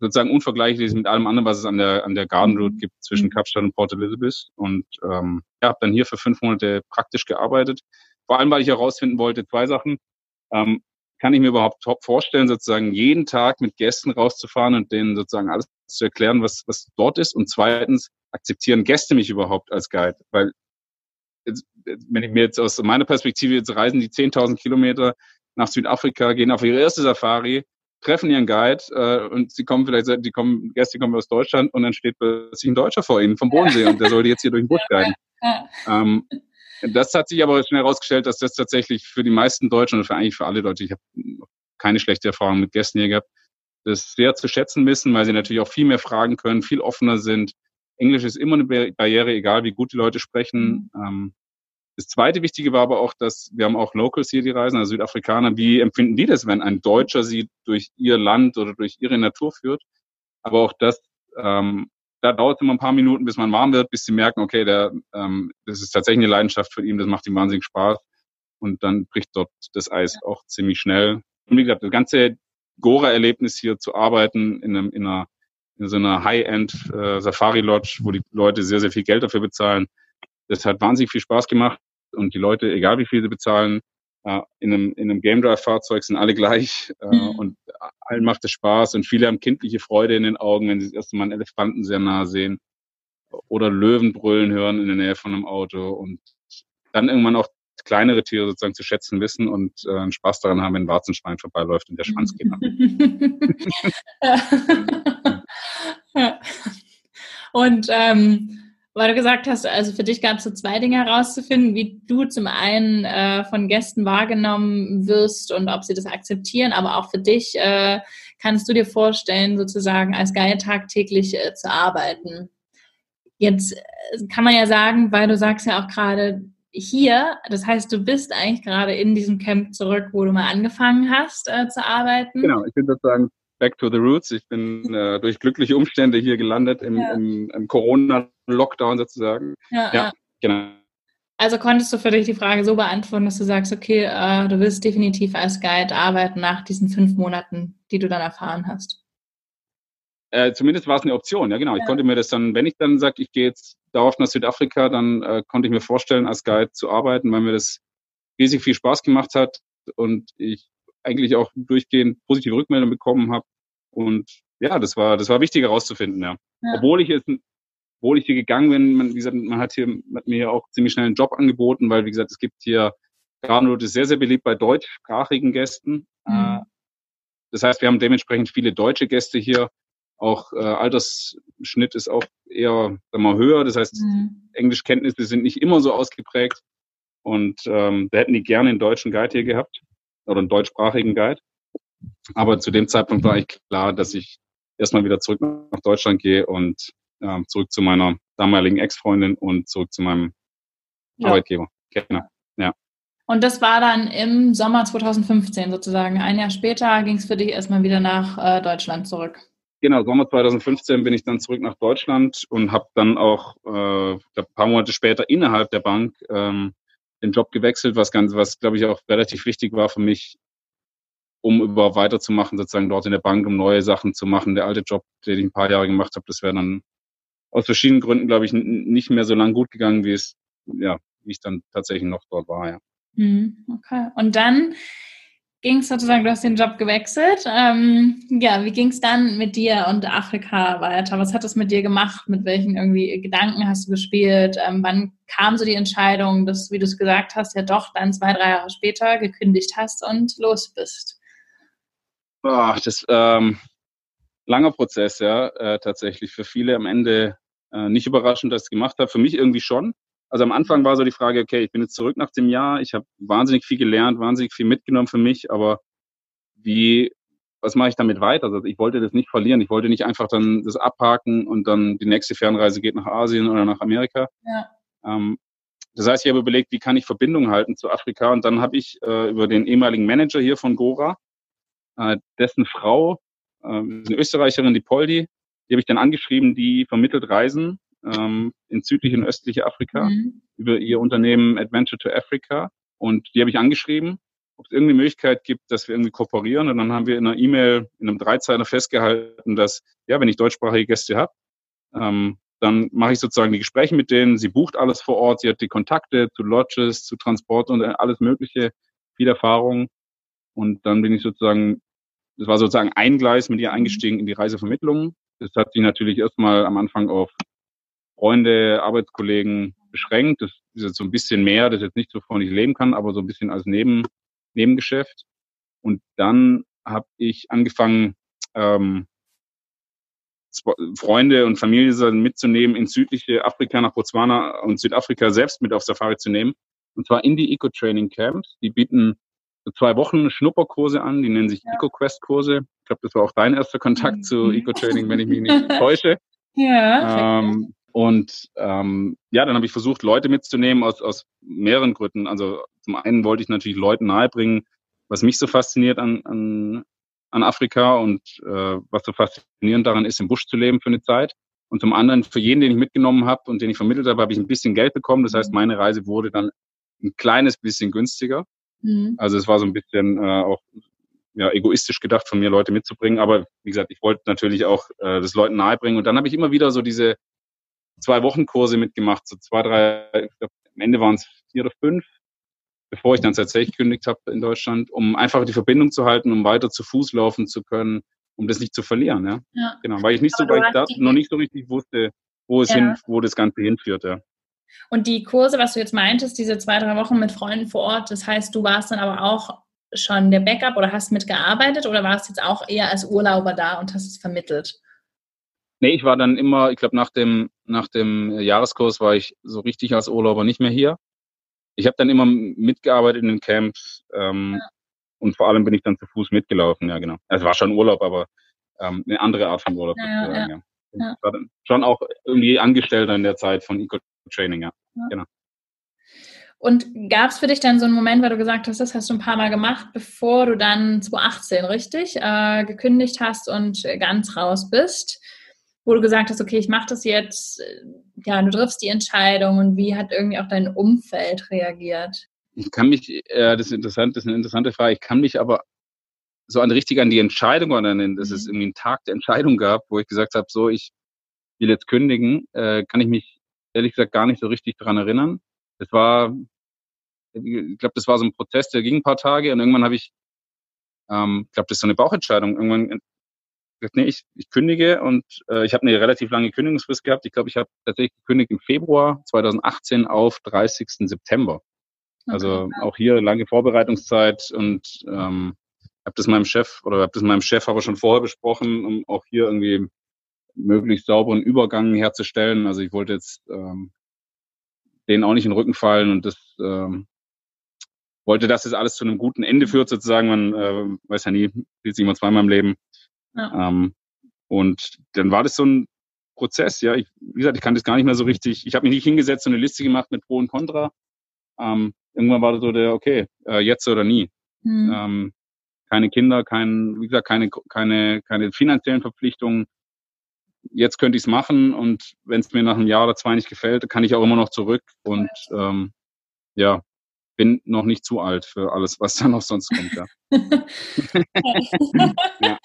sozusagen unvergleichlich ist mit allem anderen, was es an der, an der Garden Route gibt zwischen mhm. Kapstadt und Port Elizabeth. Und ähm, ja, habe dann hier für fünf Monate praktisch gearbeitet vor allem, weil ich herausfinden wollte, zwei Sachen. Ähm, kann ich mir überhaupt vorstellen, sozusagen jeden Tag mit Gästen rauszufahren und denen sozusagen alles zu erklären, was, was dort ist? Und zweitens, akzeptieren Gäste mich überhaupt als Guide? Weil jetzt, wenn ich mir jetzt aus meiner Perspektive jetzt reisen, die 10.000 Kilometer nach Südafrika, gehen auf ihre erste Safari, treffen ihren Guide äh, und sie kommen vielleicht, die kommen, Gäste kommen aus Deutschland und dann steht plötzlich ein Deutscher vor ihnen vom Bodensee und der sollte jetzt hier durch den Busch guiden. Ähm, das hat sich aber schnell herausgestellt, dass das tatsächlich für die meisten Deutschen und für eigentlich für alle Deutsche, ich habe keine schlechte Erfahrung mit Gästen hier gehabt, das sehr zu schätzen wissen, weil sie natürlich auch viel mehr fragen können, viel offener sind. Englisch ist immer eine Barriere, egal wie gut die Leute sprechen. Mhm. Ähm, das zweite Wichtige war aber auch, dass wir haben auch Locals hier, die reisen, also Südafrikaner. Wie empfinden die das, wenn ein Deutscher sie durch ihr Land oder durch ihre Natur führt? Aber auch das, ähm, da dauert es immer ein paar Minuten, bis man warm wird, bis sie merken, okay, der, ähm, das ist tatsächlich eine Leidenschaft für ihn, das macht ihm wahnsinnig Spaß. Und dann bricht dort das Eis auch ziemlich schnell. Und wie gesagt, das ganze Gora-Erlebnis hier zu arbeiten in, einem, in, einer, in so einer High-End äh, Safari-Lodge, wo die Leute sehr, sehr viel Geld dafür bezahlen, das hat wahnsinnig viel Spaß gemacht und die Leute, egal wie viel sie bezahlen, in einem, in einem Game Drive Fahrzeug sind alle gleich äh, mhm. und allen macht es Spaß und viele haben kindliche Freude in den Augen, wenn sie das erste Mal einen Elefanten sehr nah sehen oder Löwen brüllen hören in der Nähe von einem Auto und dann irgendwann auch kleinere Tiere sozusagen zu schätzen wissen und äh, einen Spaß daran haben, wenn ein Warzenschwein vorbeiläuft und der Schwanz geht nach. und ähm, weil du gesagt hast, also für dich gab es so zwei Dinge herauszufinden, wie du zum einen äh, von Gästen wahrgenommen wirst und ob sie das akzeptieren, aber auch für dich äh, kannst du dir vorstellen, sozusagen als Guide tagtäglich äh, zu arbeiten. Jetzt äh, kann man ja sagen, weil du sagst ja auch gerade hier, das heißt, du bist eigentlich gerade in diesem Camp zurück, wo du mal angefangen hast äh, zu arbeiten. Genau, ich bin sozusagen back to the roots. Ich bin äh, durch glückliche Umstände hier gelandet im, ja. im, im Corona-Lockdown sozusagen. Ja, ja, genau. Also konntest du für dich die Frage so beantworten, dass du sagst, okay, äh, du willst definitiv als Guide arbeiten nach diesen fünf Monaten, die du dann erfahren hast. Äh, zumindest war es eine Option, ja genau. Ich konnte mir das dann, wenn ich dann sage, ich gehe jetzt darauf nach Südafrika, dann äh, konnte ich mir vorstellen, als Guide zu arbeiten, weil mir das riesig viel Spaß gemacht hat und ich eigentlich auch durchgehend positive Rückmeldungen bekommen habe. Und ja, das war, das war wichtig herauszufinden, ja. ja. Obwohl ich es, obwohl ich hier gegangen bin, man, wie gesagt, man hat hier, hat mir ja auch ziemlich schnell einen Job angeboten, weil, wie gesagt, es gibt hier, Gravenot ist sehr, sehr beliebt bei deutschsprachigen Gästen. Mhm. Äh, das heißt, wir haben dementsprechend viele deutsche Gäste hier. Auch äh, Altersschnitt ist auch eher sagen wir, höher. Das heißt, mhm. Englischkenntnisse sind nicht immer so ausgeprägt. Und ähm, da hätten die gerne einen deutschen Guide hier gehabt oder einen deutschsprachigen Guide. Aber zu dem Zeitpunkt war ich klar, dass ich erstmal wieder zurück nach Deutschland gehe und äh, zurück zu meiner damaligen Ex-Freundin und zurück zu meinem ja. Arbeitgeber. Genau. Ja. Und das war dann im Sommer 2015 sozusagen. Ein Jahr später ging es für dich erstmal wieder nach äh, Deutschland zurück. Genau, Sommer 2015 bin ich dann zurück nach Deutschland und habe dann auch äh, ein paar Monate später innerhalb der Bank ähm, den Job gewechselt, was ganz, was glaube ich auch relativ wichtig war für mich, um überhaupt weiterzumachen, sozusagen dort in der Bank, um neue Sachen zu machen. Der alte Job, den ich ein paar Jahre gemacht habe, das wäre dann aus verschiedenen Gründen, glaube ich, nicht mehr so lang gut gegangen, wie es, ja, wie ich dann tatsächlich noch dort war, ja. Mhm, okay. Und dann ging es sozusagen, du hast den Job gewechselt. Ähm, ja, wie ging es dann mit dir und Afrika weiter? Was hat das mit dir gemacht? Mit welchen irgendwie Gedanken hast du gespielt? Ähm, wann kam so die Entscheidung, dass, wie du es gesagt hast, ja doch dann zwei, drei Jahre später gekündigt hast und los bist? Ach, das ähm, langer Prozess, ja, äh, tatsächlich. Für viele am Ende äh, nicht überraschend, dass ich es gemacht habe. Für mich irgendwie schon. Also am Anfang war so die Frage, okay, ich bin jetzt zurück nach dem Jahr, ich habe wahnsinnig viel gelernt, wahnsinnig viel mitgenommen für mich, aber wie, was mache ich damit weiter? Also ich wollte das nicht verlieren, ich wollte nicht einfach dann das abhaken und dann die nächste Fernreise geht nach Asien oder nach Amerika. Ja. Ähm, das heißt, ich habe überlegt, wie kann ich Verbindungen halten zu Afrika und dann habe ich äh, über den ehemaligen Manager hier von Gora, äh, dessen Frau, äh, eine Österreicherin, die Poldi, die habe ich dann angeschrieben, die vermittelt Reisen ähm, in südliche und östliche Afrika mhm. über ihr Unternehmen Adventure to Africa. Und die habe ich angeschrieben, ob es irgendeine Möglichkeit gibt, dass wir irgendwie kooperieren. Und dann haben wir in einer E-Mail, in einem Dreizeiler festgehalten, dass, ja, wenn ich deutschsprachige Gäste habe, ähm, dann mache ich sozusagen die Gespräche mit denen. Sie bucht alles vor Ort. Sie hat die Kontakte zu Lodges, zu Transport und alles Mögliche, viel Erfahrung. Und dann bin ich sozusagen, das war sozusagen ein Gleis mit ihr eingestiegen in die Reisevermittlung. Das hat sich natürlich erstmal am Anfang auf Freunde, Arbeitskollegen beschränkt. Das ist jetzt so ein bisschen mehr, das jetzt nicht so von ich leben kann, aber so ein bisschen als Neben, Nebengeschäft. Und dann habe ich angefangen, ähm, Freunde und Familie mitzunehmen, in südliche Afrika, nach Botswana und Südafrika selbst mit auf Safari zu nehmen. Und zwar in die Eco-Training-Camps. Die bieten zwei Wochen Schnupperkurse an, die nennen sich ja. Eco-Quest-Kurse. Ich glaube, das war auch dein erster Kontakt mhm. zu Eco-Training, wenn ich mich nicht täusche. Ja. Ähm, und ähm, ja, dann habe ich versucht, Leute mitzunehmen aus, aus mehreren Gründen. Also zum einen wollte ich natürlich Leuten nahebringen, was mich so fasziniert an, an an Afrika und äh, was so faszinierend daran ist, im Busch zu leben für eine Zeit. Und zum anderen, für jeden, den ich mitgenommen habe und den ich vermittelt habe, habe ich ein bisschen Geld bekommen. Das heißt, mhm. meine Reise wurde dann ein kleines bisschen günstiger. Mhm. Also es war so ein bisschen äh, auch ja, egoistisch gedacht von mir, Leute mitzubringen. Aber wie gesagt, ich wollte natürlich auch äh, das Leuten nahebringen. Und dann habe ich immer wieder so diese zwei Wochen Kurse mitgemacht, so zwei, drei, ich glaube, am Ende waren es vier oder fünf bevor ich dann tatsächlich gekündigt habe in Deutschland, um einfach die Verbindung zu halten, um weiter zu Fuß laufen zu können, um das nicht zu verlieren. Ja, ja. genau, weil ich nicht so, weil ich da noch nicht so richtig wusste, wo es ja. hin, wo das Ganze hinführt. Ja. Und die Kurse, was du jetzt meintest, diese zwei, drei Wochen mit Freunden vor Ort, das heißt, du warst dann aber auch schon der Backup oder hast mitgearbeitet oder warst jetzt auch eher als Urlauber da und hast es vermittelt? Nee, ich war dann immer, ich glaube, nach dem, nach dem Jahreskurs war ich so richtig als Urlauber nicht mehr hier ich habe dann immer mitgearbeitet in den Camps ähm, ja. und vor allem bin ich dann zu Fuß mitgelaufen, ja genau. Also war schon Urlaub, aber ähm, eine andere Art von Urlaub. Ja, ja, ja. ja. war dann schon auch irgendwie Angestellter in der Zeit von Eco-Training, ja. ja. Genau. Und gab es für dich dann so einen Moment, weil du gesagt hast, das hast du ein paar Mal gemacht, bevor du dann 2018, richtig, äh, gekündigt hast und ganz raus bist? wo du gesagt hast, okay, ich mache das jetzt, äh, ja, du triffst die Entscheidung und wie hat irgendwie auch dein Umfeld reagiert? Ich kann mich, äh, das ist interessant, das ist eine interessante Frage, ich kann mich aber so an richtig an die Entscheidung erinnern, dass mhm. es irgendwie einen Tag der Entscheidung gab, wo ich gesagt habe, so, ich will jetzt kündigen, äh, kann ich mich ehrlich gesagt gar nicht so richtig dran erinnern. Das war, ich glaube, das war so ein Prozess, der ging ein paar Tage und irgendwann habe ich, ähm, ich glaube, das ist so eine Bauchentscheidung. Irgendwann gesagt, nee, ich, ich kündige und äh, ich habe eine relativ lange Kündigungsfrist gehabt. Ich glaube, ich habe tatsächlich gekündigt im Februar 2018 auf 30. September. Also okay. auch hier lange Vorbereitungszeit und ähm, habe das meinem Chef oder habe das meinem Chef aber schon vorher besprochen, um auch hier irgendwie möglichst sauberen Übergang herzustellen. Also ich wollte jetzt ähm, denen auch nicht in den Rücken fallen und das ähm, wollte, dass das alles zu einem guten Ende führt sozusagen. Man äh, weiß ja nie, sieht sich immer zweimal im Leben. Ja. Ähm, und dann war das so ein Prozess, ja. Ich, wie gesagt, ich kann das gar nicht mehr so richtig. Ich habe mich nicht hingesetzt und eine Liste gemacht mit Pro und Contra. Ähm, irgendwann war das so der, okay, äh, jetzt oder nie. Mhm. Ähm, keine Kinder, kein, wie gesagt, keine, keine, keine finanziellen Verpflichtungen. Jetzt könnte ich es machen und wenn es mir nach einem Jahr oder zwei nicht gefällt, kann ich auch immer noch zurück und ähm, ja, bin noch nicht zu alt für alles, was da noch sonst kommt. Ja. ja.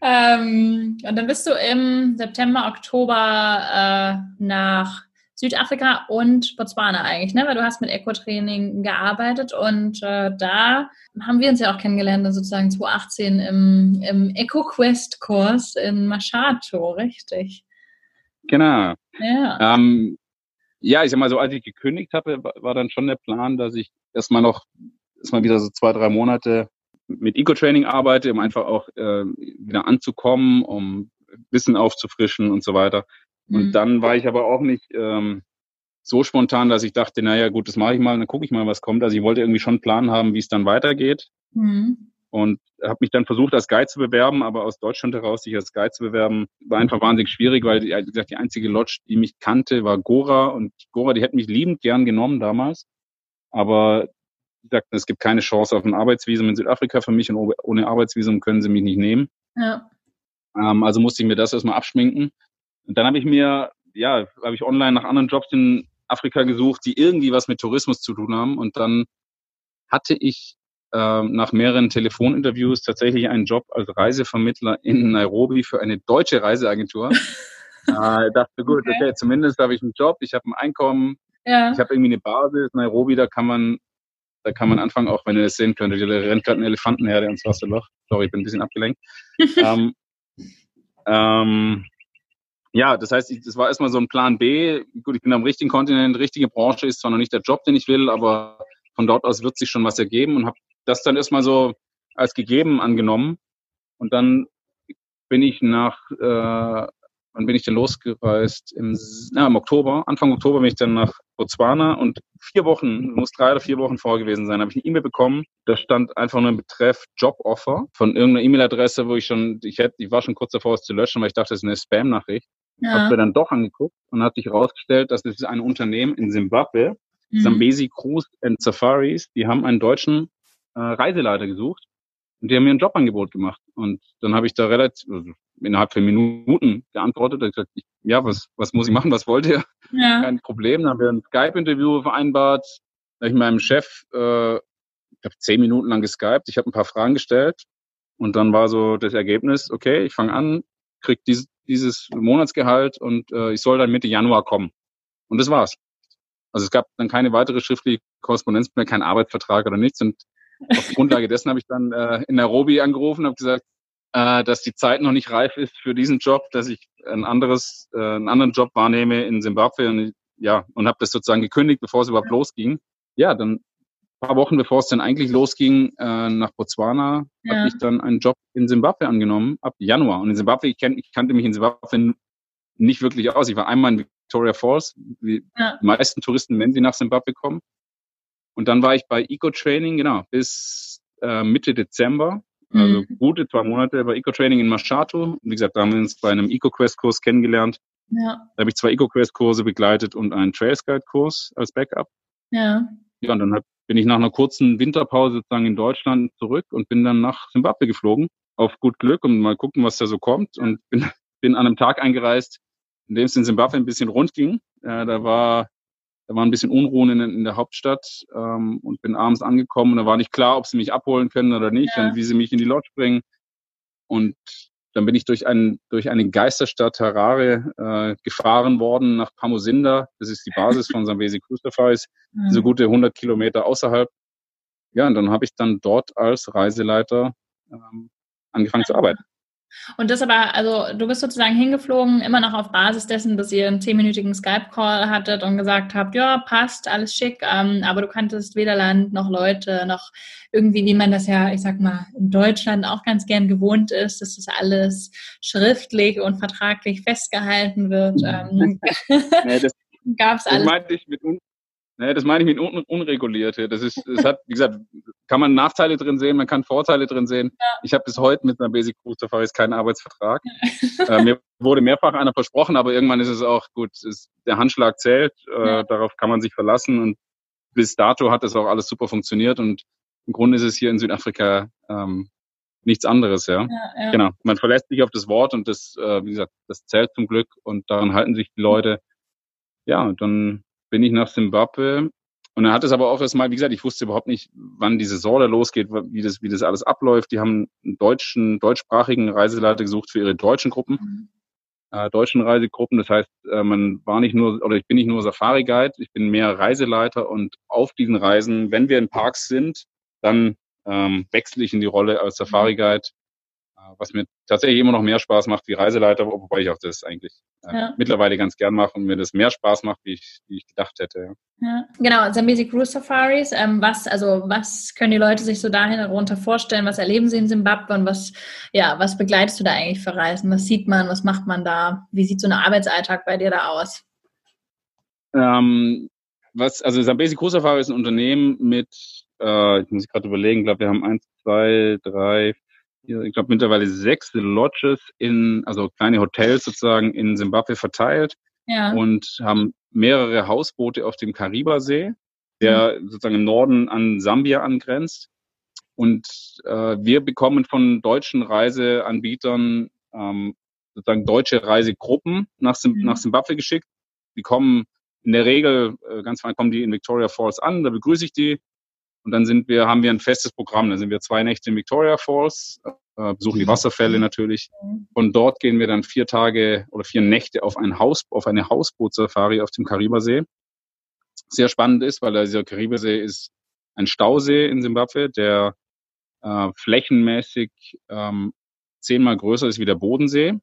Ähm, und dann bist du im September, Oktober äh, nach Südafrika und Botswana eigentlich, ne? Weil du hast mit Eco-Training gearbeitet und äh, da haben wir uns ja auch kennengelernt, sozusagen 2018 im, im Eco-Quest-Kurs in Mashato, richtig? Genau. Ja. Ähm, ja, ich sag mal so, als ich gekündigt habe, war dann schon der Plan, dass ich erstmal noch, erstmal wieder so zwei, drei Monate mit Eco-Training arbeite, um einfach auch äh, wieder anzukommen, um Wissen aufzufrischen und so weiter. Und mhm. dann war ich aber auch nicht ähm, so spontan, dass ich dachte, naja, gut, das mache ich mal, dann gucke ich mal, was kommt. Also ich wollte irgendwie schon einen Plan haben, wie es dann weitergeht. Mhm. Und habe mich dann versucht, als Guide zu bewerben, aber aus Deutschland heraus sich als Guide zu bewerben, war einfach wahnsinnig schwierig, weil, wie gesagt, die einzige Lodge, die mich kannte, war Gora. Und Gora, die hätte mich liebend gern genommen damals. Aber wie gesagt, es gibt keine Chance auf ein Arbeitsvisum in Südafrika für mich und ohne Arbeitsvisum können sie mich nicht nehmen. Ja. Ähm, also musste ich mir das erstmal abschminken. Und dann habe ich mir, ja, habe ich online nach anderen Jobs in Afrika gesucht, die irgendwie was mit Tourismus zu tun haben. Und dann hatte ich äh, nach mehreren Telefoninterviews tatsächlich einen Job als Reisevermittler in Nairobi für eine deutsche Reiseagentur. äh, dachte, gut, okay. okay, zumindest habe ich einen Job, ich habe ein Einkommen, ja. ich habe irgendwie eine Basis. Nairobi, da kann man, da kann man anfangen, auch wenn ihr das sehen könntet, da rennt gerade ein Elefantenherde ins Wasserloch. Sorry, ich bin ein bisschen abgelenkt. ähm, ähm, ja, das heißt, ich, das war erstmal so ein Plan B. Gut, ich bin am richtigen Kontinent, richtige Branche ist zwar noch nicht der Job, den ich will, aber von dort aus wird sich schon was ergeben und habe das dann erstmal so als gegeben angenommen. Und dann bin ich nach, äh, wann bin ich denn losgereist? Im, ja, im Oktober, Anfang Oktober bin ich dann nach Botswana und vier Wochen, muss drei oder vier Wochen vor gewesen sein, habe ich eine E-Mail bekommen. Da stand einfach nur ein Betreff Joboffer von irgendeiner E-Mail-Adresse, wo ich schon, ich hätte, ich war schon kurz davor, es zu löschen, weil ich dachte, das ist eine Spam-Nachricht. Ja. Habe mir dann doch angeguckt und hat sich herausgestellt, dass es ein Unternehmen in Zimbabwe, mhm. Zambesi Cruise and Safaris, die haben einen deutschen äh, Reiseleiter gesucht und die haben mir ein Jobangebot gemacht. Und dann habe ich da relativ, also innerhalb von Minuten geantwortet. Ich gesagt, ja, was, was muss ich machen? Was wollt ihr? Ja. Kein Problem. Dann haben wir ein Skype-Interview vereinbart. Da habe ich meinem Chef, äh, ich habe zehn Minuten lang geskypt. Ich habe ein paar Fragen gestellt. Und dann war so das Ergebnis, okay, ich fange an, krieg dieses, dieses Monatsgehalt und äh, ich soll dann Mitte Januar kommen. Und das war's. Also es gab dann keine weitere schriftliche Korrespondenz mehr, kein Arbeitsvertrag oder nichts. Und auf Grundlage dessen habe ich dann äh, in Nairobi angerufen, habe gesagt, äh, dass die Zeit noch nicht reif ist für diesen Job, dass ich ein anderes, äh, einen anderen Job wahrnehme in Zimbabwe und ja und habe das sozusagen gekündigt, bevor es überhaupt losging. Ja, dann paar Wochen bevor es dann eigentlich losging äh, nach Botswana, ja. habe ich dann einen Job in Zimbabwe angenommen ab Januar. Und in Zimbabwe, ich, kenn, ich kannte mich in Zimbabwe nicht wirklich aus. Ich war einmal in Victoria Falls, wie ja. die meisten Touristen, wenn sie nach Zimbabwe kommen. Und dann war ich bei Eco-Training, genau, bis äh, Mitte Dezember. Also mhm. gute zwei Monate bei Eco-Training in Mashato. Wie gesagt, da haben wir uns bei einem Eco-Quest-Kurs kennengelernt. Ja. Da habe ich zwei Eco-Quest-Kurse begleitet und einen Trails Guide-Kurs als Backup. Ja. Ja, und dann hab, bin ich nach einer kurzen Winterpause sozusagen in Deutschland zurück und bin dann nach Zimbabwe geflogen. Auf gut Glück und mal gucken, was da so kommt. Und bin, bin an einem Tag eingereist, in dem es in Zimbabwe ein bisschen rund ging. Äh, da war da war ein bisschen Unruhen in, in der Hauptstadt ähm, und bin abends angekommen und da war nicht klar, ob sie mich abholen können oder nicht ja. und wie sie mich in die Lodge bringen. Und dann bin ich durch, ein, durch eine Geisterstadt Harare äh, gefahren worden nach Pamusinda. Das ist die Basis von Zambesi Cruise Safaris, mhm. so gute 100 Kilometer außerhalb. Ja, und dann habe ich dann dort als Reiseleiter ähm, angefangen zu arbeiten. Und das aber, also du bist sozusagen hingeflogen, immer noch auf Basis dessen, dass ihr einen zehnminütigen Skype-Call hattet und gesagt habt, ja, passt, alles schick, ähm, aber du kanntest weder Land noch Leute, noch irgendwie, wie man das ja, ich sag mal, in Deutschland auch ganz gern gewohnt ist, dass das alles schriftlich und vertraglich festgehalten wird. Ähm, nee, das, gab's alles. Das meinte ich mit, Ne, das meine ich mit un unregulierte. Das ist, es hat, wie gesagt, kann man Nachteile drin sehen, man kann Vorteile drin sehen. Ja. Ich habe bis heute mit einer Basic Cruise Safari keinen Arbeitsvertrag. äh, mir wurde mehrfach einer versprochen, aber irgendwann ist es auch gut, ist, der Handschlag zählt, äh, ja. darauf kann man sich verlassen und bis dato hat das auch alles super funktioniert und im Grunde ist es hier in Südafrika ähm, nichts anderes, ja? ja. Genau. Man verlässt sich auf das Wort und das, äh, wie gesagt, das zählt zum Glück und daran halten sich die Leute. Ja, und dann bin ich nach Zimbabwe. Und dann hat es aber auch erstmal, wie gesagt, ich wusste überhaupt nicht, wann die Saison da losgeht, wie das, wie das alles abläuft. Die haben einen deutschen, deutschsprachigen Reiseleiter gesucht für ihre deutschen Gruppen, mhm. äh, deutschen Reisegruppen. Das heißt, äh, man war nicht nur, oder ich bin nicht nur Safari-Guide, ich bin mehr Reiseleiter und auf diesen Reisen, wenn wir in Parks sind, dann ähm, wechsle ich in die Rolle als Safari-Guide was mir tatsächlich immer noch mehr Spaß macht wie Reiseleiter, wobei ich auch das eigentlich äh, ja. mittlerweile ganz gern mache und mir das mehr Spaß macht, wie ich, wie ich gedacht hätte. Ja. Genau, Zambezi Cruise Safaris. Ähm, was, also, was können die Leute sich so dahin darunter vorstellen? Was erleben sie in Zimbabwe und was, ja, was begleitest du da eigentlich für Reisen? Was sieht man? Was macht man da? Wie sieht so ein Arbeitsalltag bei dir da aus? Ähm, was, also Zambezi Cruise Safari ist ein Unternehmen mit, äh, ich muss gerade überlegen, ich glaube, wir haben eins, zwei, drei, ich glaube mittlerweile sechs Lodges in, also kleine Hotels sozusagen in Simbabwe verteilt ja. und haben mehrere Hausboote auf dem Karibasee, der mhm. sozusagen im Norden an Sambia angrenzt. Und äh, wir bekommen von deutschen Reiseanbietern ähm, sozusagen deutsche Reisegruppen nach, mhm. nach Zimbabwe geschickt. Die kommen in der Regel, äh, ganz fein kommen die in Victoria Falls an, da begrüße ich die, und dann sind wir, haben wir ein festes Programm. Da sind wir zwei Nächte in Victoria Falls, äh, besuchen die Wasserfälle natürlich. Von dort gehen wir dann vier Tage oder vier Nächte auf ein Haus, auf eine Hausbootsafari auf dem Karibasee. Sehr spannend ist, weil dieser Karibasee ist ein Stausee in Simbabwe, der äh, flächenmäßig ähm, zehnmal größer ist wie der Bodensee.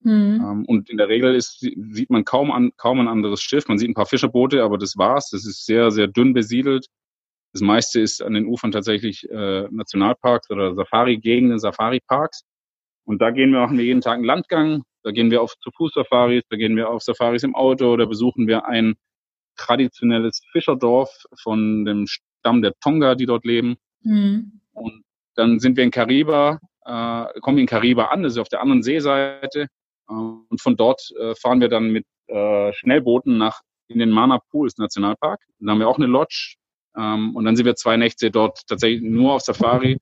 Mhm. Ähm, und in der Regel ist, sieht man kaum, an, kaum ein anderes Schiff. Man sieht ein paar Fischerboote, aber das war's. Das ist sehr, sehr dünn besiedelt. Das meiste ist an den Ufern tatsächlich äh, Nationalparks oder Safari-Gegenden, Safari-Parks. Und da gehen wir, machen wir jeden Tag einen Landgang. Da gehen wir auf zu Fuß-Safaris, da gehen wir auf Safaris im Auto, da besuchen wir ein traditionelles Fischerdorf von dem Stamm der Tonga, die dort leben. Mhm. Und dann sind wir in Kariba, äh, kommen in Kariba an, das ist auf der anderen Seeseite. Äh, und von dort äh, fahren wir dann mit äh, Schnellbooten nach in den Mana Pools Nationalpark. Dann haben wir auch eine Lodge. Ähm, und dann sind wir zwei Nächte dort tatsächlich nur auf Safari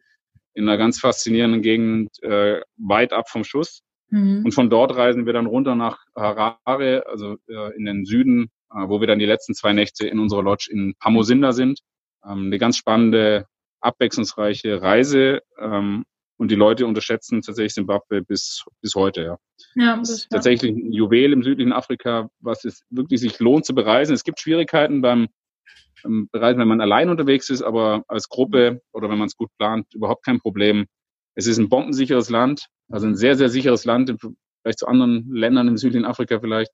in einer ganz faszinierenden Gegend, äh, weit ab vom Schuss. Mhm. Und von dort reisen wir dann runter nach Harare, also äh, in den Süden, äh, wo wir dann die letzten zwei Nächte in unserer Lodge in Pamosinda sind. Ähm, eine ganz spannende, abwechslungsreiche Reise. Ähm, und die Leute unterschätzen tatsächlich Zimbabwe bis, bis heute, ja. Ja, das ist tatsächlich ein Juwel im südlichen Afrika, was es wirklich sich lohnt zu bereisen. Es gibt Schwierigkeiten beim, beim Bereisen, wenn man allein unterwegs ist, aber als Gruppe oder wenn man es gut plant, überhaupt kein Problem. Es ist ein bombensicheres Land, also ein sehr, sehr sicheres Land, vielleicht zu anderen Ländern im südlichen Afrika vielleicht.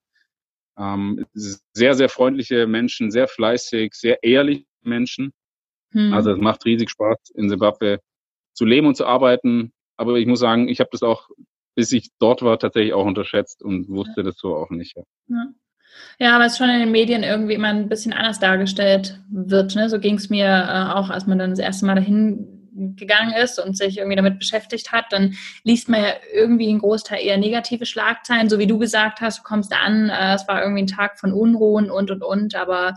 Ähm, sehr, sehr freundliche Menschen, sehr fleißig, sehr ehrliche Menschen. Hm. Also es macht riesig Spaß in Zimbabwe zu leben und zu arbeiten. Aber ich muss sagen, ich habe das auch, bis ich dort war, tatsächlich auch unterschätzt und wusste das so auch nicht. Ja. ja. Ja, weil es schon in den Medien irgendwie immer ein bisschen anders dargestellt wird. Ne? So ging es mir äh, auch, als man dann das erste Mal dahin gegangen ist und sich irgendwie damit beschäftigt hat, dann liest man ja irgendwie einen Großteil eher negative Schlagzeilen, so wie du gesagt hast, du kommst da an, äh, es war irgendwie ein Tag von Unruhen und und und, aber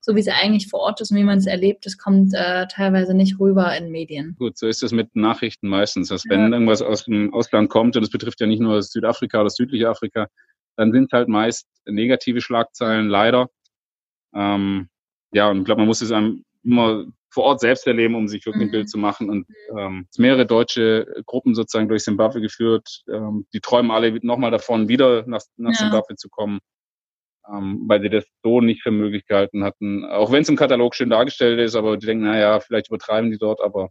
so wie es eigentlich vor Ort ist und wie man es erlebt, das kommt äh, teilweise nicht rüber in Medien. Gut, so ist es mit Nachrichten meistens. Dass ja. wenn irgendwas aus dem Ausland kommt, und das betrifft ja nicht nur Südafrika oder südliche Afrika, dann sind halt meist negative Schlagzeilen, leider. Ähm, ja, und ich glaube, man muss es einem immer vor Ort selbst erleben, um sich wirklich ein mhm. Bild zu machen. Und ähm, mehrere deutsche Gruppen sozusagen durch Zimbabwe geführt. Ähm, die träumen alle nochmal davon, wieder nach, nach ja. Zimbabwe zu kommen ähm, weil sie das so nicht für möglich gehalten hatten. Auch wenn es im Katalog schön dargestellt ist, aber die denken, naja, vielleicht übertreiben die dort, aber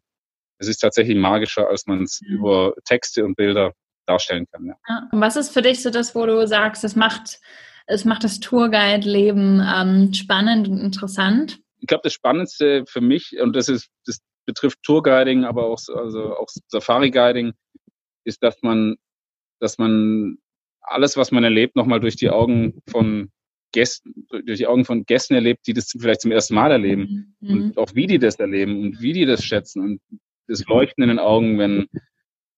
es ist tatsächlich magischer, als man es mhm. über Texte und Bilder darstellen kann. Ja. Und was ist für dich so das, wo du sagst, es macht, es macht das Tourguide-Leben ähm, spannend und interessant? Ich glaube, das Spannendste für mich, und das ist, das betrifft Tourguiding, aber auch, also auch Safari-Guiding, ist, dass man, dass man alles, was man erlebt, nochmal durch die Augen von Gästen, durch die Augen von Gästen erlebt, die das vielleicht zum ersten Mal erleben mhm. und auch wie die das erleben und wie die das schätzen und das Leuchten in den Augen, wenn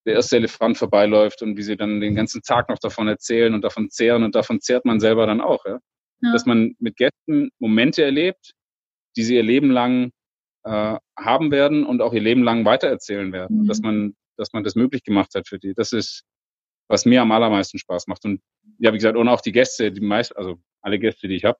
der erste Elefant vorbeiläuft und wie sie dann den ganzen Tag noch davon erzählen und davon zehren und davon zehrt man selber dann auch, ja? ja. dass man mit Gästen Momente erlebt, die sie ihr Leben lang äh, haben werden und auch ihr Leben lang weitererzählen werden, mhm. dass man dass man das möglich gemacht hat für die. Das ist was mir am allermeisten Spaß macht. Und ja, wie gesagt, und auch die Gäste, die meisten, also alle Gäste, die ich habe,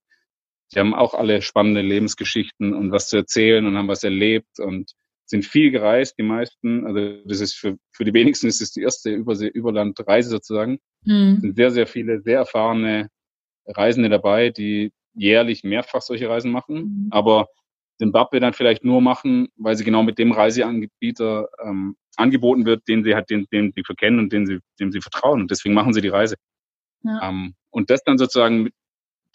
die haben auch alle spannende Lebensgeschichten und was zu erzählen und haben was erlebt und sind viel gereist, die meisten. Also das ist für, für die wenigsten ist es die erste Übersee Überlandreise sozusagen. Mhm. sind sehr, sehr viele, sehr erfahrene Reisende dabei, die jährlich mehrfach solche Reisen machen. Mhm. Aber Zimbabwe dann vielleicht nur machen, weil sie genau mit dem Reiseanbieter ähm, angeboten wird, den sie halt, den, den sie verkennen und den sie, dem sie vertrauen. Und deswegen machen sie die Reise. Ja. Ähm, und das dann sozusagen mit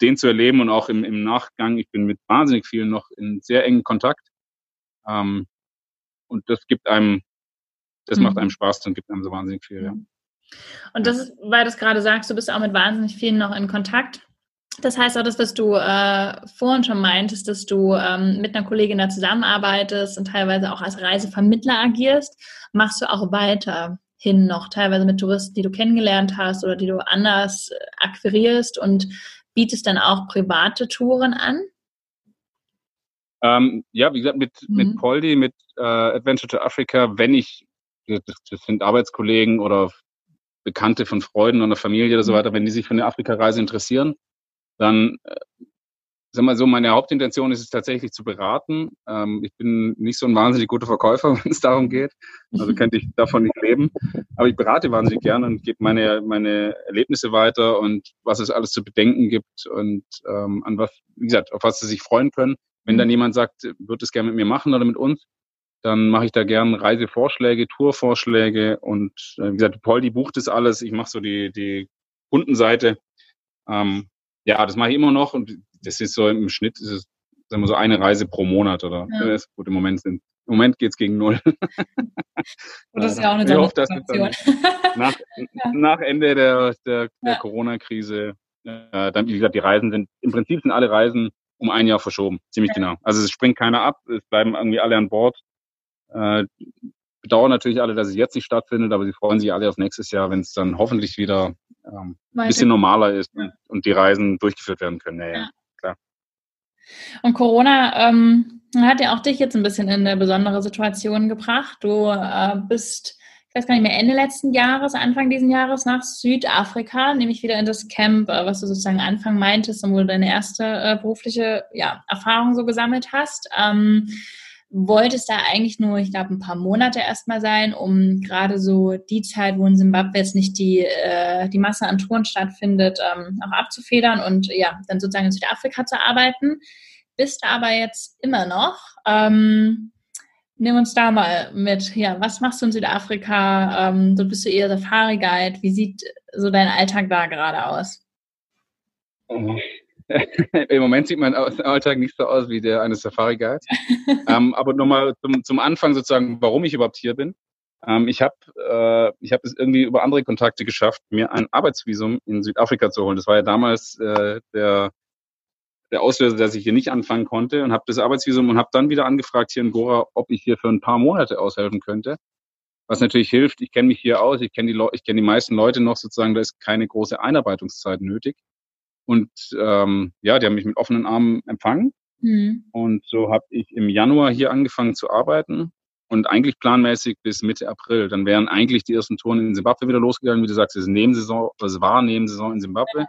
den zu erleben und auch im, im Nachgang, ich bin mit wahnsinnig vielen noch in sehr engen Kontakt. Ähm, und das gibt einem, das mhm. macht einem Spaß und gibt einem so wahnsinnig viel, ja. Und das ist, weil du es gerade sagst, du bist auch mit wahnsinnig vielen noch in Kontakt. Das heißt auch, das, was du äh, vorhin schon meintest, dass du ähm, mit einer Kollegin da zusammenarbeitest und teilweise auch als Reisevermittler agierst, machst du auch weiterhin noch, teilweise mit Touristen, die du kennengelernt hast oder die du anders äh, akquirierst und bietest dann auch private Touren an? Ähm, ja, wie gesagt, mit, mhm. mit Poldi, mit äh, Adventure to Africa, wenn ich, das, das sind Arbeitskollegen oder Bekannte von Freunden oder Familie oder so mhm. weiter, wenn die sich für eine Afrika-Reise interessieren, dann äh, sag mal so, meine Hauptintention ist es tatsächlich zu beraten. Ähm, ich bin nicht so ein wahnsinnig guter Verkäufer, wenn es darum geht. Also könnte ich davon nicht leben. Aber ich berate wahnsinnig gerne und gebe meine, meine Erlebnisse weiter und was es alles zu bedenken gibt und ähm, an was, wie gesagt, auf was sie sich freuen können. Wenn dann mhm. jemand sagt, wird es gerne mit mir machen oder mit uns, dann mache ich da gern Reisevorschläge, Tourvorschläge und äh, wie gesagt, Paul, die bucht das alles. Ich mache so die, die Kundenseite. Ähm, ja, das mache ich immer noch und das ist so im Schnitt ist es sagen wir so eine Reise pro Monat oder ja. ja gut im Moment sind im Moment geht's gegen null. Und das ist ja auch eine ich hoffe, dass nach, ja. nach Ende der, der, der ja. Corona-Krise, äh, dann, wie gesagt, die Reisen sind, im Prinzip sind alle Reisen um ein Jahr verschoben, ziemlich genau. Also es springt keiner ab, es bleiben irgendwie alle an Bord. Äh, bedauern natürlich alle, dass es jetzt nicht stattfindet, aber sie freuen sich alle auf nächstes Jahr, wenn es dann hoffentlich wieder ähm, ein bisschen normaler ist und, und, die Reisen durchgeführt werden können. Ja, ja. klar. Und Corona ähm, hat ja auch dich jetzt ein bisschen in eine besondere Situation gebracht. Du äh, bist, ich weiß gar nicht mehr, Ende letzten Jahres, Anfang diesen Jahres nach Südafrika, nämlich wieder in das Camp, äh, was du sozusagen Anfang meintest und wo du deine erste äh, berufliche ja, Erfahrung so gesammelt hast. Ähm, wolltest da eigentlich nur, ich glaube, ein paar Monate erstmal sein, um gerade so die Zeit, wo in Simbabwe jetzt nicht die, äh, die Masse an Touren stattfindet, ähm, auch abzufedern und ja, dann sozusagen in Südafrika zu arbeiten. Bist aber jetzt immer noch. Ähm, nimm uns da mal mit. Ja, was machst du in Südafrika? Ähm, du bist du eher Safari-Guide. Wie sieht so dein Alltag da gerade aus? Im Moment sieht mein Alltag nicht so aus wie der eines Safari-Guides. ähm, aber nochmal zum, zum Anfang sozusagen, warum ich überhaupt hier bin. Ähm, ich habe äh, ich hab es irgendwie über andere Kontakte geschafft, mir ein Arbeitsvisum in Südafrika zu holen. Das war ja damals äh, der, der Auslöser, dass ich hier nicht anfangen konnte und habe das Arbeitsvisum und habe dann wieder angefragt hier in Gora, ob ich hier für ein paar Monate aushelfen könnte. Was natürlich hilft, ich kenne mich hier aus, ich kenne die, ich kenn die meisten Leute noch sozusagen, da ist keine große Einarbeitungszeit nötig. Und ähm, ja, die haben mich mit offenen Armen empfangen. Mhm. Und so habe ich im Januar hier angefangen zu arbeiten und eigentlich planmäßig bis Mitte April. Dann wären eigentlich die ersten Touren in Simbabwe wieder losgegangen. Wie du sagst, es ist Nebensaison, es war Nebensaison in Simbabwe. Ja.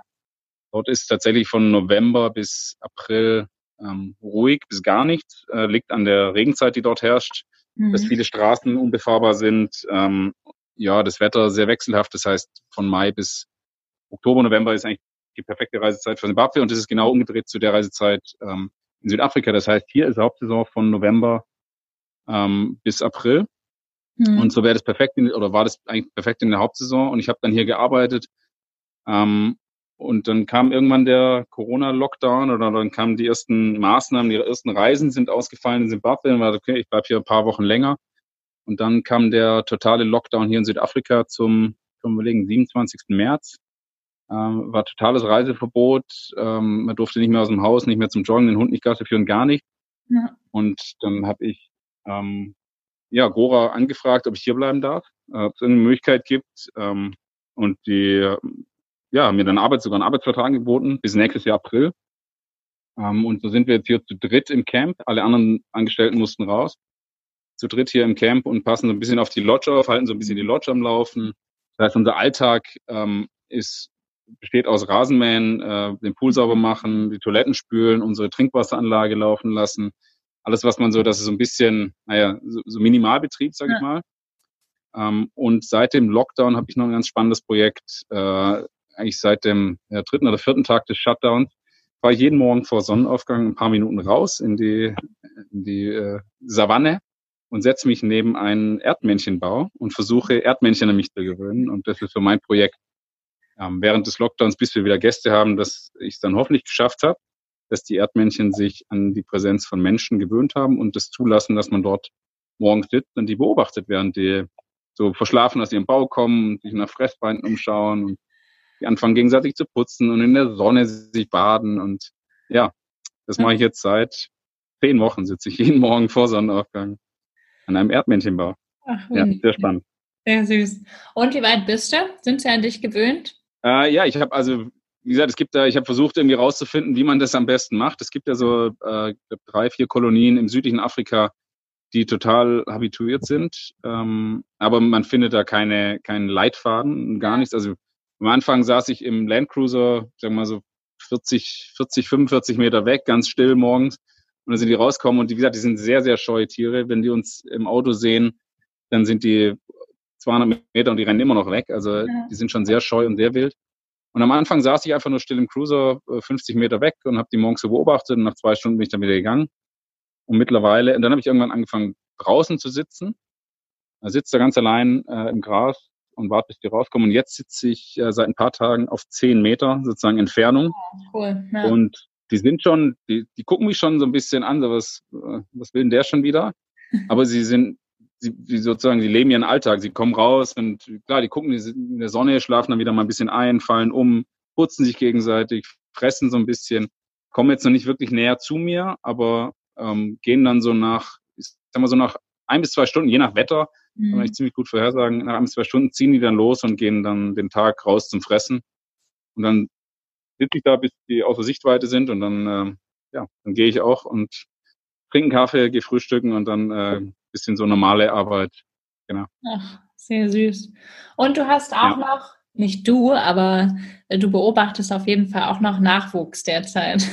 Dort ist tatsächlich von November bis April ähm, ruhig bis gar nichts. Äh, liegt an der Regenzeit, die dort herrscht, mhm. dass viele Straßen unbefahrbar sind. Ähm, ja, das Wetter sehr wechselhaft. Das heißt, von Mai bis Oktober, November ist eigentlich die perfekte Reisezeit für Zimbabwe und das ist genau umgedreht zu der Reisezeit ähm, in Südafrika. Das heißt, hier ist Hauptsaison von November ähm, bis April. Mhm. Und so wäre das perfekt in, oder war das eigentlich perfekt in der Hauptsaison. Und ich habe dann hier gearbeitet. Ähm, und dann kam irgendwann der Corona-Lockdown oder dann kamen die ersten Maßnahmen, die ersten Reisen sind ausgefallen in Zimbabwe. Und war okay, ich bleib hier ein paar Wochen länger. Und dann kam der totale Lockdown hier in Südafrika zum, können wir überlegen, 27. März. Ähm, war totales Reiseverbot. Ähm, man durfte nicht mehr aus dem Haus, nicht mehr zum Joggen, den Hund nicht Gasse führen, gar nicht. Ja. Und dann habe ich ähm, ja Gora angefragt, ob ich hier bleiben darf, äh, ob es eine Möglichkeit gibt. Ähm, und die ja mir dann Arbeit sogar einen Arbeitsvertrag angeboten bis nächstes Jahr April. Ähm, und so sind wir jetzt hier zu dritt im Camp. Alle anderen Angestellten mussten raus. Zu dritt hier im Camp und passen so ein bisschen auf die Lodge auf, halten so ein bisschen die Lodge am Laufen. Das heißt, unser Alltag ähm, ist besteht aus Rasenmähen, äh, den Pool sauber machen, die Toiletten spülen, unsere Trinkwasseranlage laufen lassen. Alles, was man so, das ist so ein bisschen, naja, so, so Minimalbetrieb, sag ja. ich mal. Ähm, und seit dem Lockdown habe ich noch ein ganz spannendes Projekt. Äh, eigentlich seit dem ja, dritten oder vierten Tag des Shutdowns war ich jeden Morgen vor Sonnenaufgang ein paar Minuten raus in die, in die äh, Savanne und setze mich neben einen Erdmännchenbau und versuche Erdmännchen an mich zu gewöhnen. Und das ist für mein Projekt ähm, während des Lockdowns, bis wir wieder Gäste haben, dass ich es dann hoffentlich geschafft habe, dass die Erdmännchen sich an die Präsenz von Menschen gewöhnt haben und das zulassen, dass man dort morgens sitzt und die beobachtet, während die so verschlafen aus ihrem Bau kommen und sich nach Fressbeinen umschauen und die anfangen gegenseitig zu putzen und in der Sonne sich baden und ja, das mache ich jetzt seit zehn Wochen, sitze ich jeden Morgen vor Sonnenaufgang an einem Erdmännchenbau. Ach, ja, sehr spannend. Sehr süß. Und wie weit bist du? Sind sie an dich gewöhnt? Äh, ja, ich habe also, wie gesagt, es gibt da, ich habe versucht irgendwie rauszufinden, wie man das am besten macht. Es gibt ja so äh, drei, vier Kolonien im südlichen Afrika, die total habituiert sind. Ähm, aber man findet da keine, keinen Leitfaden, gar nichts. Also am Anfang saß ich im Landcruiser, sagen wir mal so 40, 40, 45 Meter weg, ganz still morgens. Und dann sind die rauskommen und wie gesagt, die sind sehr, sehr scheue Tiere. Wenn die uns im Auto sehen, dann sind die 200 Meter und die rennen immer noch weg. Also ja. die sind schon sehr scheu und sehr wild. Und am Anfang saß ich einfach nur still im Cruiser 50 äh, Meter weg und habe die morgens so beobachtet und nach zwei Stunden bin ich dann wieder gegangen. Und mittlerweile, und dann habe ich irgendwann angefangen, draußen zu sitzen. Da sitzt er ganz allein äh, im Gras und warte, bis die rauskommen. Und jetzt sitze ich äh, seit ein paar Tagen auf 10 Meter sozusagen Entfernung. cool. Ja. Und die sind schon, die, die gucken mich schon so ein bisschen an, so was, äh, was will denn der schon wieder? Aber sie sind sie, sie sozusagen, sie leben ihren Alltag, sie kommen raus und klar, die gucken in der Sonne, schlafen dann wieder mal ein bisschen ein, fallen um, putzen sich gegenseitig, fressen so ein bisschen, kommen jetzt noch nicht wirklich näher zu mir, aber ähm, gehen dann so nach, ich sag mal so nach ein bis zwei Stunden, je nach Wetter, mhm. kann ich ziemlich gut vorhersagen, nach ein zwei Stunden ziehen die dann los und gehen dann den Tag raus zum Fressen. Und dann sitze ich da, bis die außer Sichtweite sind und dann, äh, ja, dann gehe ich auch und trinken Kaffee, gehe frühstücken und dann äh, bisschen so normale Arbeit. Genau. Ach, sehr süß. Und du hast auch ja. noch, nicht du, aber äh, du beobachtest auf jeden Fall auch noch Nachwuchs derzeit.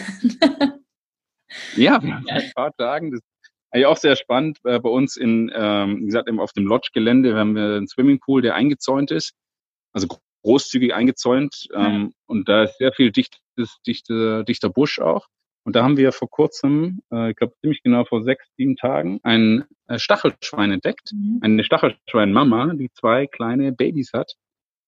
ja, ja. ein paar Tagen. Das eigentlich auch sehr spannend. Äh, bei uns in, ähm, wie gesagt, eben auf dem Lodge-Gelände haben wir einen Swimmingpool, der eingezäunt ist. Also großzügig eingezäunt. Ähm, und da ist sehr viel dichtes, dichter, dichter Busch auch. Und da haben wir vor kurzem, äh, ich glaube ziemlich genau vor sechs, sieben Tagen, ein äh, Stachelschwein entdeckt. Mhm. Eine Stachelschwein-Mama, die zwei kleine Babys hat.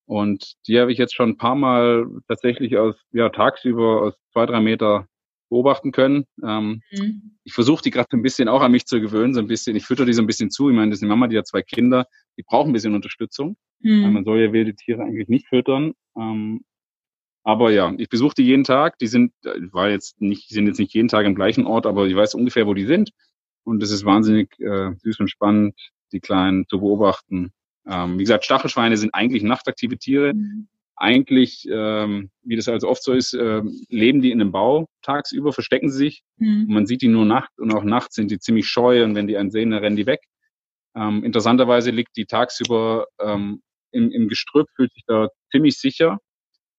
Und die habe ich jetzt schon ein paar Mal tatsächlich aus, ja, tagsüber aus zwei, drei Meter beobachten können. Ähm, mhm. Ich versuche die gerade ein bisschen auch an mich zu gewöhnen, so ein bisschen. Ich fütter die so ein bisschen zu. Ich meine, das ist eine Mama, die hat zwei Kinder, die brauchen ein bisschen Unterstützung. Mhm. Man soll ja wilde Tiere eigentlich nicht füttern. Ähm, aber ja, ich besuche die jeden Tag. Die sind, äh, war jetzt nicht, sind jetzt nicht jeden Tag im gleichen Ort, aber ich weiß ungefähr, wo die sind. Und es ist wahnsinnig äh, süß und spannend, die Kleinen zu beobachten. Ähm, wie gesagt, Stachelschweine sind eigentlich nachtaktive Tiere. Mhm. Eigentlich, ähm, wie das also oft so ist, äh, leben die in einem Bau tagsüber, verstecken sie sich. Mhm. Und man sieht die nur nachts und auch nachts sind die ziemlich scheu und wenn die einen sehen, dann rennen die weg. Ähm, interessanterweise liegt die tagsüber ähm, im, im Gestrüpp, fühlt sich da ziemlich sicher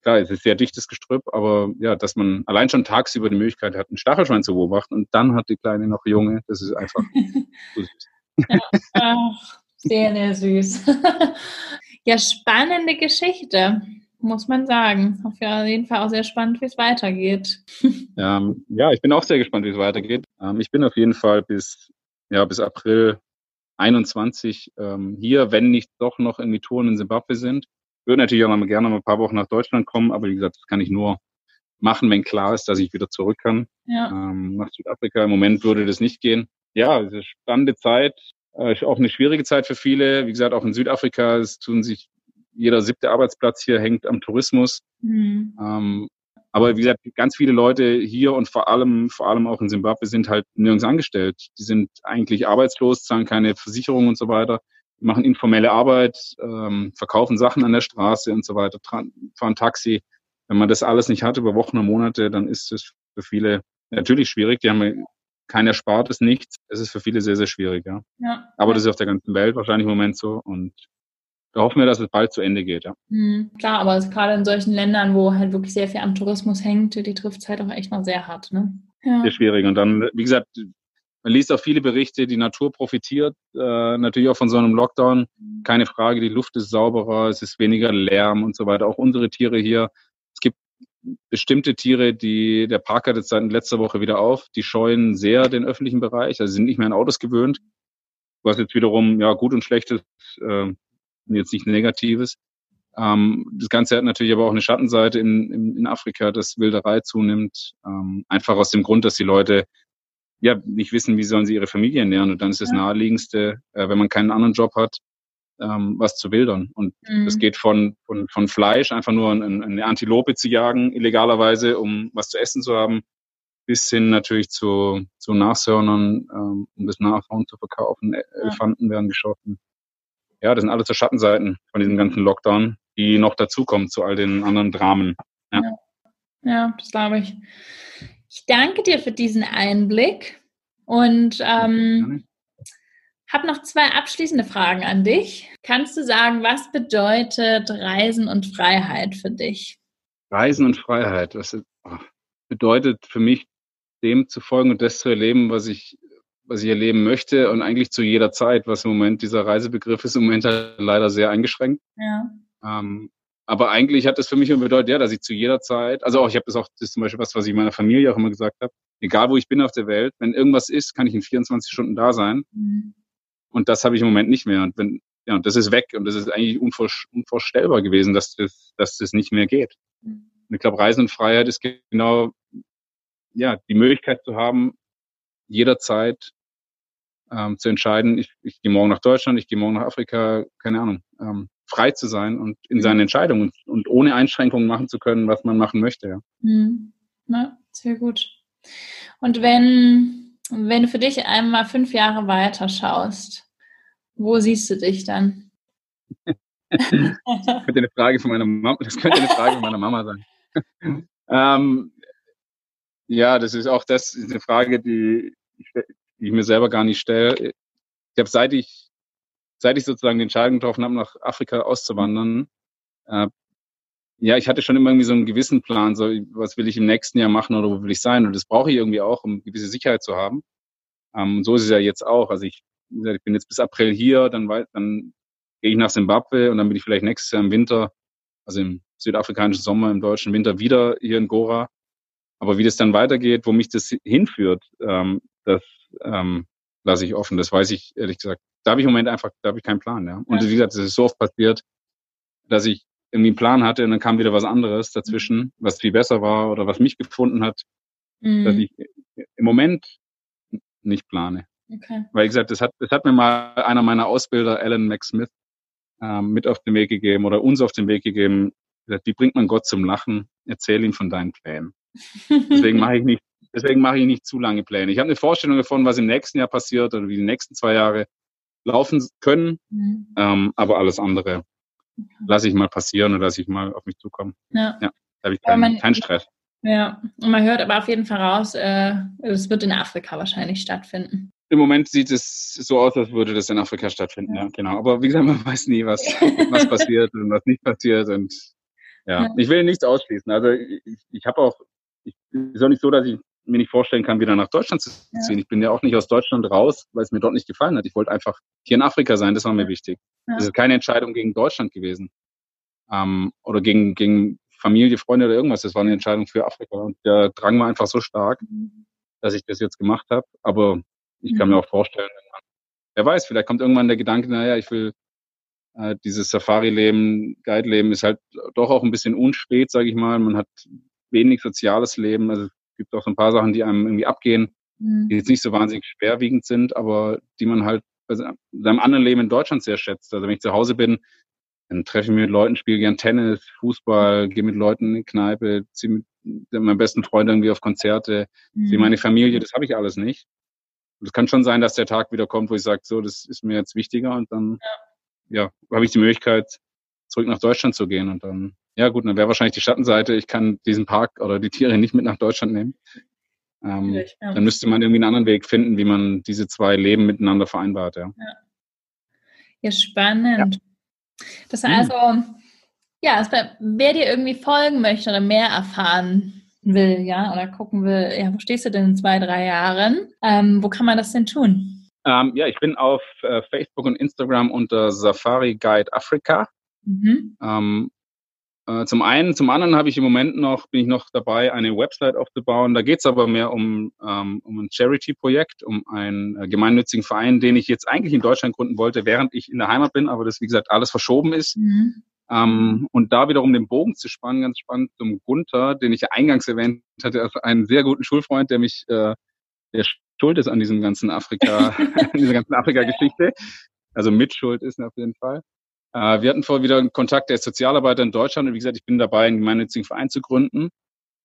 klar, es ist sehr dichtes Gestrüpp, aber ja, dass man allein schon tagsüber die Möglichkeit hat, ein Stachelschwein zu beobachten und dann hat die Kleine noch Junge, das ist einfach so süß. Ja, ach, sehr, sehr süß. ja, spannende Geschichte, muss man sagen. Auf jeden Fall auch sehr spannend, wie es weitergeht. Ähm, ja, ich bin auch sehr gespannt, wie es weitergeht. Ähm, ich bin auf jeden Fall bis, ja, bis April 21 ähm, hier, wenn nicht doch noch irgendwie Touren in Zimbabwe sind würde natürlich auch noch mal gerne mal ein paar Wochen nach Deutschland kommen, aber wie gesagt, das kann ich nur machen, wenn klar ist, dass ich wieder zurück kann ja. ähm, nach Südafrika. Im Moment würde das nicht gehen. Ja, es ist eine spannende Zeit, äh, auch eine schwierige Zeit für viele. Wie gesagt, auch in Südafrika es tun sich jeder siebte Arbeitsplatz hier hängt am Tourismus. Mhm. Ähm, aber wie gesagt, ganz viele Leute hier und vor allem, vor allem auch in Simbabwe sind halt nirgends angestellt. Die sind eigentlich arbeitslos, zahlen keine Versicherung und so weiter machen informelle Arbeit, ähm, verkaufen Sachen an der Straße und so weiter, fahren Taxi. Wenn man das alles nicht hat über Wochen und Monate, dann ist es für viele natürlich schwierig. Die haben kein Erspartes, nichts. Es ist für viele sehr, sehr schwierig, ja. ja. Aber das ist auf der ganzen Welt wahrscheinlich im Moment so und hoffen wir, dass es bald zu Ende geht, ja. Mhm, klar, aber gerade in solchen Ländern, wo halt wirklich sehr viel am Tourismus hängt, die trifft es halt auch echt noch sehr hart, ne? Ja. Sehr schwierig. Und dann, wie gesagt, man liest auch viele Berichte, die Natur profitiert äh, natürlich auch von so einem Lockdown. Keine Frage, die Luft ist sauberer, es ist weniger Lärm und so weiter. Auch unsere Tiere hier. Es gibt bestimmte Tiere, die der Park hat jetzt seit letzter Woche wieder auf. Die scheuen sehr den öffentlichen Bereich, also sind nicht mehr an Autos gewöhnt. Was jetzt wiederum ja gut und schlecht ist, äh, jetzt nicht negatives. Ähm, das Ganze hat natürlich aber auch eine Schattenseite in, in, in Afrika, dass Wilderei zunimmt. Ähm, einfach aus dem Grund, dass die Leute ja, nicht wissen, wie sollen sie ihre Familie ernähren. Und dann ist das ja. naheliegendste, äh, wenn man keinen anderen Job hat, ähm, was zu wildern. Und mhm. das geht von, von, von Fleisch, einfach nur eine, eine Antilope zu jagen, illegalerweise, um was zu essen zu haben, bis hin natürlich zu, zu Nashörnern, ähm, um das Nachhauen zu verkaufen. Ja. Elefanten werden geschossen. Ja, das sind alles so Schattenseiten von diesem ganzen Lockdown, die noch dazukommen zu all den anderen Dramen. Ja, ja. ja das glaube ich. Ich danke dir für diesen Einblick und ähm, habe noch zwei abschließende Fragen an dich. Kannst du sagen, was bedeutet Reisen und Freiheit für dich? Reisen und Freiheit, das oh, bedeutet für mich, dem zu folgen und das zu erleben, was ich, was ich erleben möchte und eigentlich zu jeder Zeit, was im Moment dieser Reisebegriff ist, im Moment halt leider sehr eingeschränkt. Ja. Ähm, aber eigentlich hat das für mich immer bedeutet, ja, dass ich zu jeder Zeit, also auch ich habe das auch, das ist zum Beispiel was, was ich meiner Familie auch immer gesagt habe, egal wo ich bin auf der Welt, wenn irgendwas ist, kann ich in 24 Stunden da sein. Mhm. Und das habe ich im Moment nicht mehr. Und wenn, ja, und das ist weg. Und das ist eigentlich unvor, unvorstellbar gewesen, dass das, dass das nicht mehr geht. Mhm. Und ich glaube, Reisen und Freiheit ist genau, ja, die Möglichkeit zu haben, jederzeit ähm, zu entscheiden, ich, ich gehe morgen nach Deutschland, ich gehe morgen nach Afrika, keine Ahnung. Ähm, frei zu sein und in seinen Entscheidungen und ohne Einschränkungen machen zu können, was man machen möchte. Ja. Mhm. Na, sehr gut. Und wenn, wenn du für dich einmal fünf Jahre weiter schaust, wo siehst du dich dann? das könnte eine Frage von meiner Mama, das könnte eine Frage von meiner Mama sein. ähm, ja, das ist auch das ist eine Frage, die, die ich mir selber gar nicht stelle. Ich habe seit ich seit ich sozusagen die Entscheidung getroffen habe, nach Afrika auszuwandern, äh, ja, ich hatte schon immer irgendwie so einen gewissen Plan, so was will ich im nächsten Jahr machen oder wo will ich sein. Und das brauche ich irgendwie auch, um gewisse Sicherheit zu haben. Ähm, so ist es ja jetzt auch. Also ich, ich bin jetzt bis April hier, dann, dann gehe ich nach Simbabwe und dann bin ich vielleicht nächstes Jahr im Winter, also im südafrikanischen Sommer, im deutschen Winter wieder hier in Gora. Aber wie das dann weitergeht, wo mich das hinführt, ähm, das ähm, lasse ich offen. Das weiß ich ehrlich gesagt da habe ich im Moment einfach, da habe ich keinen Plan, ja. Und ja. wie gesagt, es ist so oft passiert, dass ich irgendwie einen Plan hatte und dann kam wieder was anderes dazwischen, mhm. was viel besser war oder was mich gefunden hat, mhm. dass ich im Moment nicht plane. Okay. Weil, wie gesagt, das hat, das hat mir mal einer meiner Ausbilder, Alan McSmith, ähm, mit auf den Weg gegeben oder uns auf den Weg gegeben. Gesagt, wie bringt man Gott zum Lachen? Erzähl ihm von deinen Plänen. Deswegen mache ich nicht, deswegen mache ich nicht zu lange Pläne. Ich habe eine Vorstellung davon, was im nächsten Jahr passiert oder wie die nächsten zwei Jahre laufen können. Mhm. Ähm, aber alles andere lasse ich mal passieren und lasse ich mal auf mich zukommen. Ja. ja da habe ich keinen, keinen Stress. Ja, und man hört aber auf jeden Fall raus, äh, es wird in Afrika wahrscheinlich stattfinden. Im Moment sieht es so aus, als würde das in Afrika stattfinden, ja, ja genau. Aber wie gesagt, man weiß nie, was, was passiert und was nicht passiert. Und ja, ja. ich will nichts ausschließen. Also ich, ich habe auch, ich, ist auch nicht so, dass ich mir nicht vorstellen kann, wieder nach Deutschland zu ziehen. Ja. Ich bin ja auch nicht aus Deutschland raus, weil es mir dort nicht gefallen hat. Ich wollte einfach hier in Afrika sein, das war mir wichtig. Ja. Das ist keine Entscheidung gegen Deutschland gewesen. Ähm, oder gegen, gegen Familie, Freunde oder irgendwas. Das war eine Entscheidung für Afrika. Und der Drang war einfach so stark, mhm. dass ich das jetzt gemacht habe. Aber ich mhm. kann mir mhm. auch vorstellen, wer weiß, vielleicht kommt irgendwann der Gedanke, naja, ich will äh, dieses Safari-Leben, Guide-Leben ist halt doch auch ein bisschen unspät, sage ich mal. Man hat wenig soziales Leben. Also gibt auch so ein paar Sachen, die einem irgendwie abgehen, mhm. die jetzt nicht so wahnsinnig schwerwiegend sind, aber die man halt bei seinem anderen Leben in Deutschland sehr schätzt. Also wenn ich zu Hause bin, dann treffe ich mich mit Leuten, spiele gern Tennis, Fußball, gehe mit Leuten in die Kneipe, ziehe mit meinem besten Freund irgendwie auf Konzerte, mhm. sehe meine Familie, das habe ich alles nicht. Und es kann schon sein, dass der Tag wieder kommt, wo ich sage, so, das ist mir jetzt wichtiger und dann ja, ja habe ich die Möglichkeit, zurück nach Deutschland zu gehen und dann ja gut, dann wäre wahrscheinlich die Schattenseite, ich kann diesen Park oder die Tiere nicht mit nach Deutschland nehmen. Ähm, ja. Dann müsste man irgendwie einen anderen Weg finden, wie man diese zwei Leben miteinander vereinbart. Ja, ja. ja spannend. Ja. Das hm. also, ja, wer dir irgendwie folgen möchte oder mehr erfahren will, ja, oder gucken will, ja, wo stehst du denn in zwei, drei Jahren? Ähm, wo kann man das denn tun? Ähm, ja, ich bin auf äh, Facebook und Instagram unter Safari Guide Africa. Mhm. Ähm, äh, zum einen, zum anderen habe ich im Moment noch, bin ich noch dabei, eine Website aufzubauen. Da geht es aber mehr um, ähm, um ein Charity-Projekt, um einen äh, gemeinnützigen Verein, den ich jetzt eigentlich in Deutschland gründen wollte, während ich in der Heimat bin, aber das, wie gesagt, alles verschoben ist. Mhm. Ähm, und da wiederum den Bogen zu spannen, ganz spannend zum Gunther, den ich ja eingangs erwähnt hatte, also einen sehr guten Schulfreund, der mich, äh, der schuld ist an diesem ganzen Afrika, dieser ganzen Afrika-Geschichte. Also mitschuld ist auf jeden Fall. Äh, wir hatten vor wieder Kontakt, der ist Sozialarbeiter in Deutschland und wie gesagt, ich bin dabei, einen gemeinnützigen Verein zu gründen.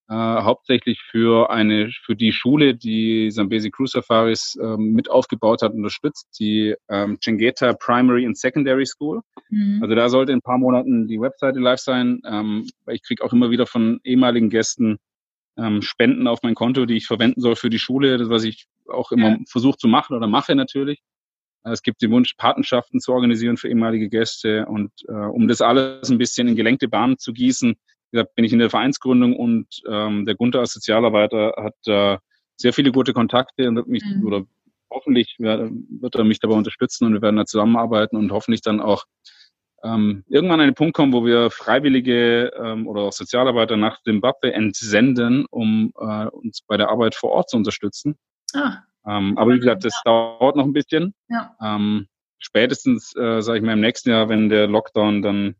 Äh, hauptsächlich für eine, für die Schule, die Zambesi Cruise Safaris ähm, mit aufgebaut hat, unterstützt, die ähm, Chengeta Primary and Secondary School. Mhm. Also da sollte in ein paar Monaten die Webseite live sein. Ähm, ich kriege auch immer wieder von ehemaligen Gästen ähm, Spenden auf mein Konto, die ich verwenden soll für die Schule, das was ich auch immer ja. versuche zu machen oder mache natürlich. Es gibt den Wunsch, Patenschaften zu organisieren für ehemalige Gäste. Und äh, um das alles ein bisschen in gelenkte Bahnen zu gießen, wie gesagt, bin ich in der Vereinsgründung und ähm, der Gunther als Sozialarbeiter hat äh, sehr viele gute Kontakte und wird mich mhm. oder hoffentlich wird er mich dabei unterstützen und wir werden da zusammenarbeiten und hoffentlich dann auch ähm, irgendwann an den Punkt kommen, wo wir Freiwillige ähm, oder auch Sozialarbeiter nach Zimbabwe entsenden, um äh, uns bei der Arbeit vor Ort zu unterstützen. Ah. Ähm, aber wie gesagt, das ja. dauert noch ein bisschen. Ja. Ähm, spätestens, äh, sage ich mal, im nächsten Jahr, wenn der Lockdown dann,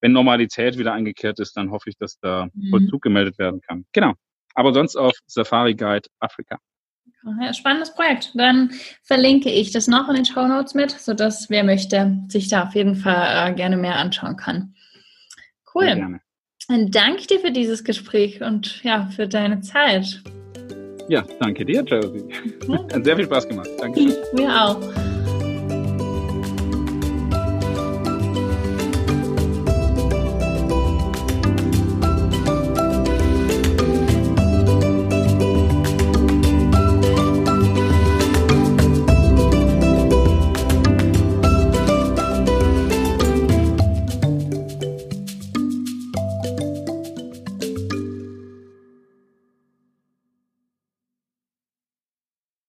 wenn Normalität wieder eingekehrt ist, dann hoffe ich, dass da mhm. Vollzug gemeldet werden kann. Genau. Aber sonst auf Safari Guide Afrika. Ja, spannendes Projekt. Dann verlinke ich das noch in den Show Notes mit, sodass wer möchte, sich da auf jeden Fall äh, gerne mehr anschauen kann. Cool. Dann danke dir für dieses Gespräch und ja, für deine Zeit. Ja, danke dir, Josie. Hat sehr viel Spaß gemacht. Danke. Mir auch.